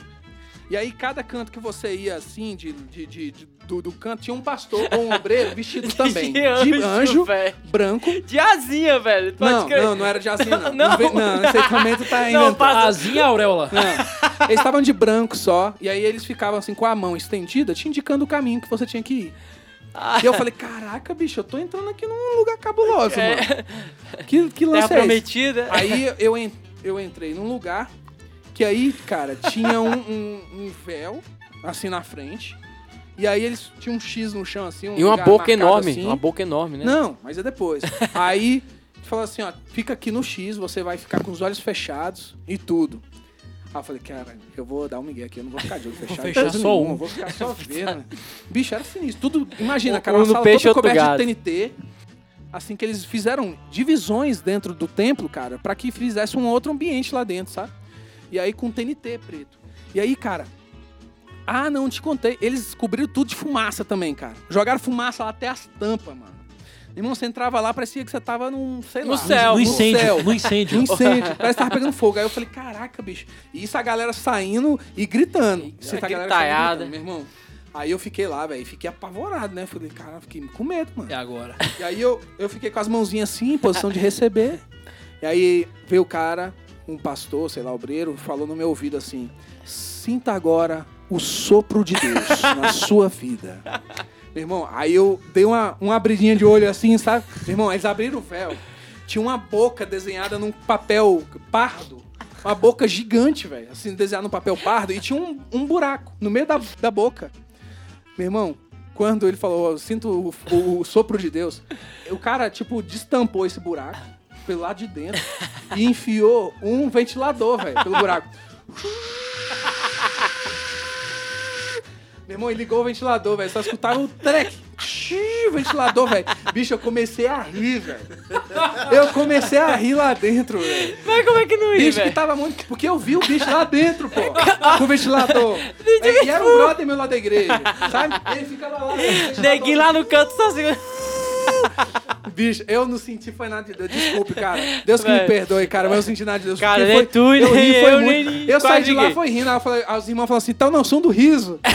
E aí, cada canto que você ia, assim, de, de- de- de- do, do canto, tinha um pastor ou um obreiro vestido também. De de anjo, velho. branco. De asinha, velho. Pode Não, crer. não, não era de asinha, não. Não. Não, não esse tu tá Não, inventando. passa- Asinha auréola. Não. Eles estavam de branco só, e aí eles ficavam assim com a mão estendida, te indicando o caminho que você tinha que ir. Ah. E eu falei, caraca, bicho, eu tô entrando aqui num lugar cabuloso, É. mano. Que, que lance é esse? prometida. Aí eu, en- eu entrei num lugar que aí, cara, tinha um, um- um véu, assim, na frente. E aí eles tinham um X no chão, assim. Um E uma boca enorme. assim. Uma boca enorme, né? Não, mas é depois. Aí falou assim, ó, fica aqui no X, você vai ficar com os olhos fechados e tudo. Aí eu falei, cara, eu vou dar um migué aqui, eu não vou ficar de olho fechado. fechar coisa só nenhuma, um. eu Vou ficar só vendo. Bicho, era sinistro. Tudo, imagina, Um- cara, um uma no sala peixe, toda outro coberta de TNT. Assim que eles fizeram divisões dentro do templo, cara, pra que fizesse um outro ambiente lá dentro, sabe? E aí com TNT preto. E aí, cara, ah, não, te contei. Eles cobriram tudo de fumaça também, cara. Jogaram fumaça lá até as tampas, mano. Irmão, você entrava lá, parecia que você tava num, sei No lá. céu. No No incêndio, céu. no incêndio. Um incêndio. Parece que tava pegando fogo. Aí eu falei, caraca, bicho. E isso a galera saindo e gritando. E- Você tá a galera gritaiada. gritando, meu irmão. Aí eu fiquei lá, velho. Fiquei apavorado, né? Falei, cara, fiquei com medo, mano. E agora? E aí eu, eu fiquei com as mãozinhas assim, em posição de receber. E aí veio o cara, um pastor, sei lá, obreiro, falou no meu ouvido assim: sinta agora o sopro de Deus na sua vida. Meu irmão, aí eu dei uma, uma abridinha de olho assim, sabe? Meu irmão, eles abriram o véu. Tinha uma boca desenhada num papel pardo. Uma boca gigante, velho. Assim, desenhada num papel pardo. E tinha um, um buraco no meio da, da boca. Meu irmão, quando ele falou, eu sinto o, o- o sopro de Deus, o cara, tipo, destampou esse buraco pelo lado de dentro e enfiou um ventilador, velho, pelo buraco. Meu irmão, ele ligou o ventilador, velho. Só escutava o trek. O ventilador, velho. Bicho, eu comecei a rir, velho. Eu comecei a rir lá dentro, velho. Mas como é que não ia, Bicho que tava muito. Porque eu vi o bicho lá dentro, pô. Com o ventilador. E era um brother meu lá da igreja. Sabe? Ele ficava lá. Neguinho lá no canto só assim. Bicho, eu não senti foi nada de Deus. Desculpe, cara. Deus que me perdoe, cara, mas eu não senti nada de Deus. Cara, nem foi, tu, eu nem ri, foi eu, muito. nem Eu saí quase de lá, ninguém. foi rindo. Aí eu falei, aí os irmãos falaram assim, então não, som do riso.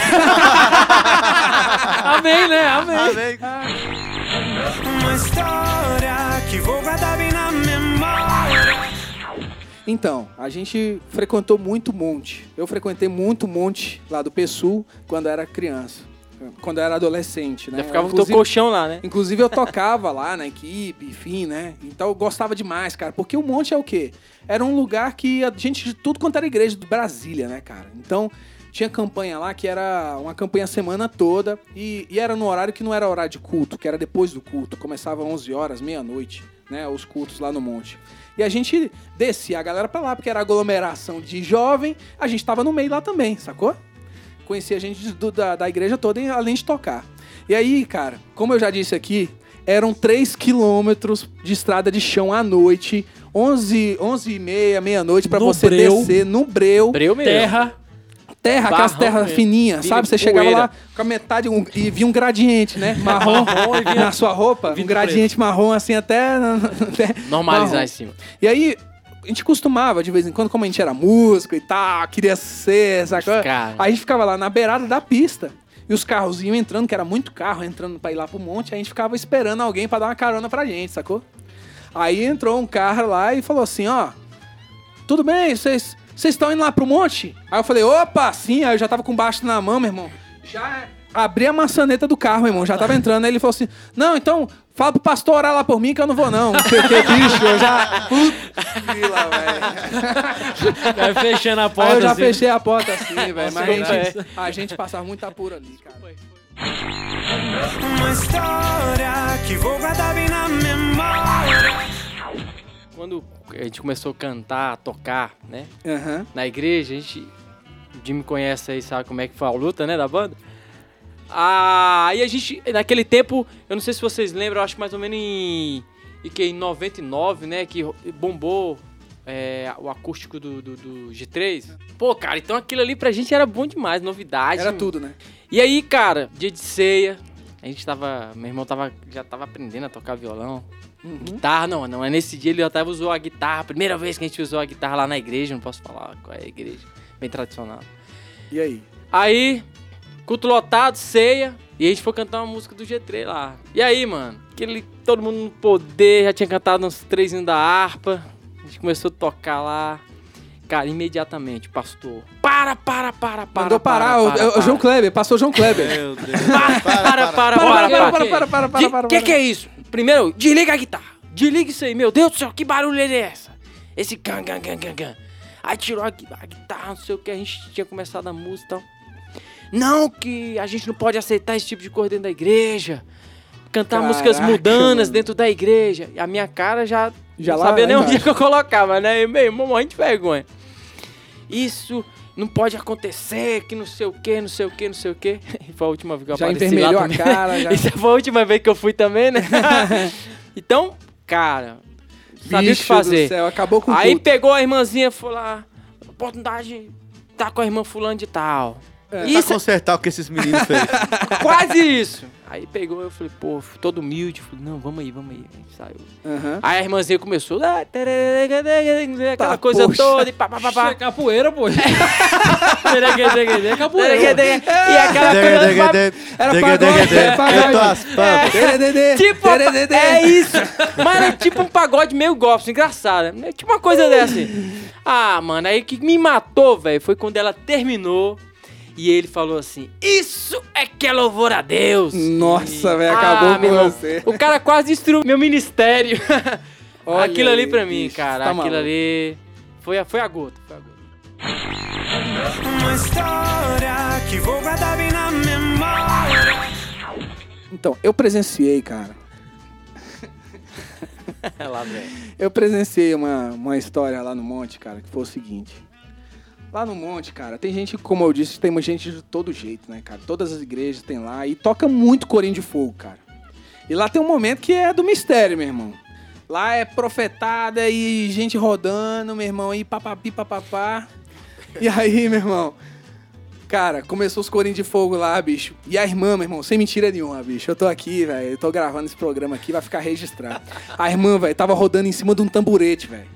Amém, né? Amém. Uma história que vou guardar bem na memória. Então, a gente frequentou muito monte. Eu frequentei muito monte lá do Pessul quando era criança. Quando eu era adolescente, né? Já ficava com teu Inclusive- colchão lá, né? Inclusive eu tocava lá na equipe, enfim, né? Então eu gostava demais, cara. Porque o Monte é o quê? Era um lugar que a gente de tudo quanto era igreja do Brasília, né, cara? Então tinha campanha lá que era uma campanha a semana toda e, e era no horário que não era horário de culto, que era depois do culto. Começava 11 horas, meia-noite, né? Os cultos lá no Monte. E a gente descia a galera pra lá, porque era aglomeração de jovem, a gente tava no meio lá também, sacou? Conhecia gente do- da, da igreja toda, e- além de tocar. E aí, cara, como eu já disse aqui, eram 3 quilômetros de estrada de chão à noite, 11, 11 e meia, meia-noite, pra No você breu. descer no breu, Breu mesmo. Terra. terra, aquelas barrão terras mesmo. fininhas, sabe? Você chegava poeira. lá com a metade um- e via um gradiente, né? Marrom na sua roupa, um gradiente marrom assim até... até Normalizar marrom. em cima. E aí, a gente costumava, de vez em quando, como a gente era músico e tal, queria ser, sacou? Cara. Aí a gente ficava lá na beirada da pista. E os carros iam entrando, que era muito carro entrando pra ir lá pro monte, aí a gente ficava esperando alguém pra dar uma carona pra gente, sacou? Aí entrou um carro lá e falou assim, ó, tudo bem, vocês vocês estão indo lá pro monte? Aí eu falei, opa, sim, aí eu já tava com baixo na mão, meu irmão. Já abri a maçaneta do carro, meu irmão, já tava entrando. Aí ele falou assim, não, então, fala pro pastor orar lá por mim que eu não vou não. Não sei o que, bicho, eu já... Grila, velho. Vai fechando a porta. Aí eu já assim. fechei a porta assim, velho. Mas a é. gente, a gente passava muito apuro ali, cara. Uma história que vou guardar bem na memória. Quando a gente começou a cantar, a tocar, né? Aham. Na igreja, a gente. O Jimmy conhece aí, sabe como é que foi a luta, né? Da banda. Ah, aí a gente, naquele tempo, eu não sei se vocês lembram, eu acho que mais ou menos em. E que em 99, né? Que bombou é, o acústico do, do, do G3. Pô, cara, então aquilo ali pra gente era bom demais, novidade. Era tudo, né? E aí, cara, dia de ceia, a gente tava. Meu irmão tava, já tava aprendendo a tocar violão. Uhum. Guitarra, não, não é nesse dia ele já tava usou a guitarra. Primeira vez que a gente usou a guitarra lá na igreja, não posso falar qual é a igreja. Bem tradicional. E aí? Aí, culto lotado, ceia, e a gente foi cantar uma música do G3 lá. E aí, mano, aquele todo mundo no poder, já tinha cantado uns três hinos da harpa. A gente começou a tocar lá. Cara, imediatamente, pastor. Para, para, para, para. Mandou parar, o, para, é o João Kleber, passou o João Kleber. Meu Deus. para, para, para, Para, para, para, para, para, para, para, que para. que é isso? Primeiro, desliga a guitarra. Desliga isso aí, meu Deus do céu, que barulho é essa? Esse gan, gan, gan, gan, gan. Aí tirou a guitarra, não sei o que, a gente tinha começado a música e tal. Não, que a gente não pode aceitar esse tipo de coisa dentro da igreja. Cantar Caraca, músicas mundanas mano. dentro da igreja. E a minha cara já, Já não lá- sabia nem onde que eu colocava, né? E, meu irmão, morrendo de vergonha. isso não pode acontecer, que não sei o que, não sei o que, não sei o que. E foi a última vez que eu Já apareci lá a cara, já. Isso foi a última vez que eu fui também, né? então, cara, sabia o que fazer. do céu, acabou com Aí tudo. pegou a irmãzinha e falou lá, oportunidade, tá com a irmã fulano de tal. Pra Isso, consertar o que esses meninos fez. quase isso. Aí pegou, eu falei, pô, todo humilde, falei, não, vamos aí, vamos aí. Aí saiu. Aham. Aí a irmãzinha começou, ah, aquela Tá, coisa poxa. toda, e pá, pá, pá, Isso é pá. capoeira, pô. é capoeira. E aquela coisa... Era pagode. Tererê, Tipo, é isso. Mas era tipo um pagode meio gospel, engraçado. né? Tipo uma coisa dessa. assim. Ah, mano, aí o que me matou, velho, foi quando ela terminou e ele falou assim: Isso é que é louvor a Deus. Nossa, E- velho, Ah, acabou meu com irmão, você. O cara quase destruiu meu ministério. Olha Aquilo ali pra mim, bicho, cara. tá aquilo maluco. ali foi a, foi a gota. Foi a gota. Uma história que vou guardar bem na memória. Então, eu presenciei, cara. lá, velho. Eu presenciei uma, uma história lá no monte, cara, que foi o seguinte. Lá no monte, cara, tem gente, como eu disse, tem gente de todo jeito, né, cara? Todas as igrejas tem lá e toca muito corinho de fogo, cara. E lá tem um momento que é do mistério, meu irmão. Lá é profetada e gente rodando, meu irmão, e papapi, papapá. E aí, meu irmão, Cara, começou os corinhos de fogo lá, bicho. E a irmã, meu irmão, sem mentira nenhuma, bicho. Eu tô aqui, velho. Eu tô gravando esse programa aqui, vai ficar registrado. A irmã, velho, tava rodando em cima de um tamborete, velho.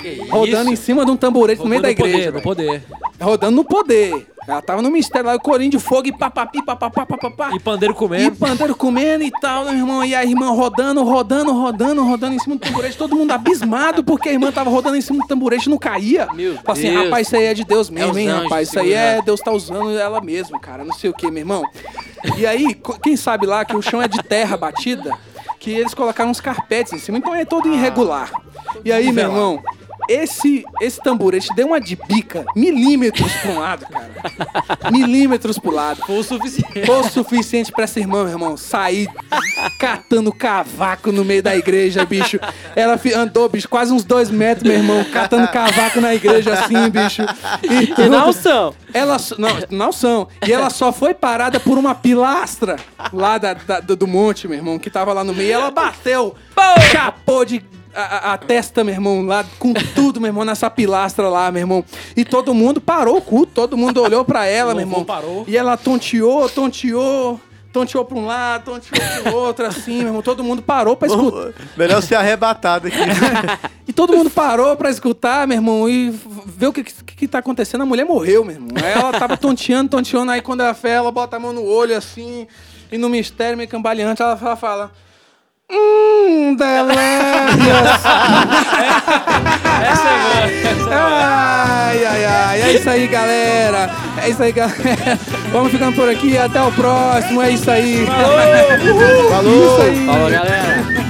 Que Rodando em isso? cima de um tamborete no meio da igreja. No velho. poder. Rodando no poder. Ela tava no mistério lá, o corinho de fogo e papapi, papapá, papapá. E pandeiro E comendo. pandeiro comendo e tal, meu irmão. E a irmã rodando, rodando, rodando, rodando em cima do tamborete. Todo mundo abismado porque a irmã tava rodando em cima do tamborete e não caía. Meu assim, Deus. rapaz, isso aí é de Deus mesmo, os hein, rapaz. Isso aí é. Deus tá usando ela mesmo, cara. Não sei o que, meu irmão. E aí, quem sabe lá que o chão é de terra batida, que eles colocaram uns carpetes em cima, então é todo irregular. E aí, meu irmão, esse, esse tamborete deu uma de bica milímetros pra um lado, cara. Milímetros pro lado. Foi o suficiente. Foi o suficiente pra essa irmã, meu irmão, sair catando cavaco no meio da igreja, bicho. Ela andou, bicho, quase uns dois metros, meu irmão, catando cavaco na igreja assim, bicho. E Que não são. ela não, não são. E ela só foi parada por uma pilastra lá da, da- do monte, meu irmão, que tava lá no meio. E ela bateu, chapou de. A, a- testa, meu irmão, lá com tudo, meu irmão, nessa pilastra lá, meu irmão. E todo mundo parou o culto, todo mundo olhou pra ela, meu irmão. Parou. E ela tonteou, tonteou, tonteou pra um lado, tonteou pro outro, assim, meu irmão. Todo mundo parou pra escutar. Melhor ser arrebatado aqui. E todo mundo parou pra escutar, meu irmão, e ver o que, que, que tá acontecendo. A mulher morreu, meu irmão. Aí ela tava tonteando, tonteando. Aí quando ela fé, ela bota a mão no olho assim, e no mistério meio cambaleante, ela fala. fala Hum, delícias. Essa é boa. Ai, ai, ai. É isso aí, galera. É isso aí, galera. Vamos ficando por aqui. Até o próximo. É isso aí. Falou! Isso aí. Falou, galera.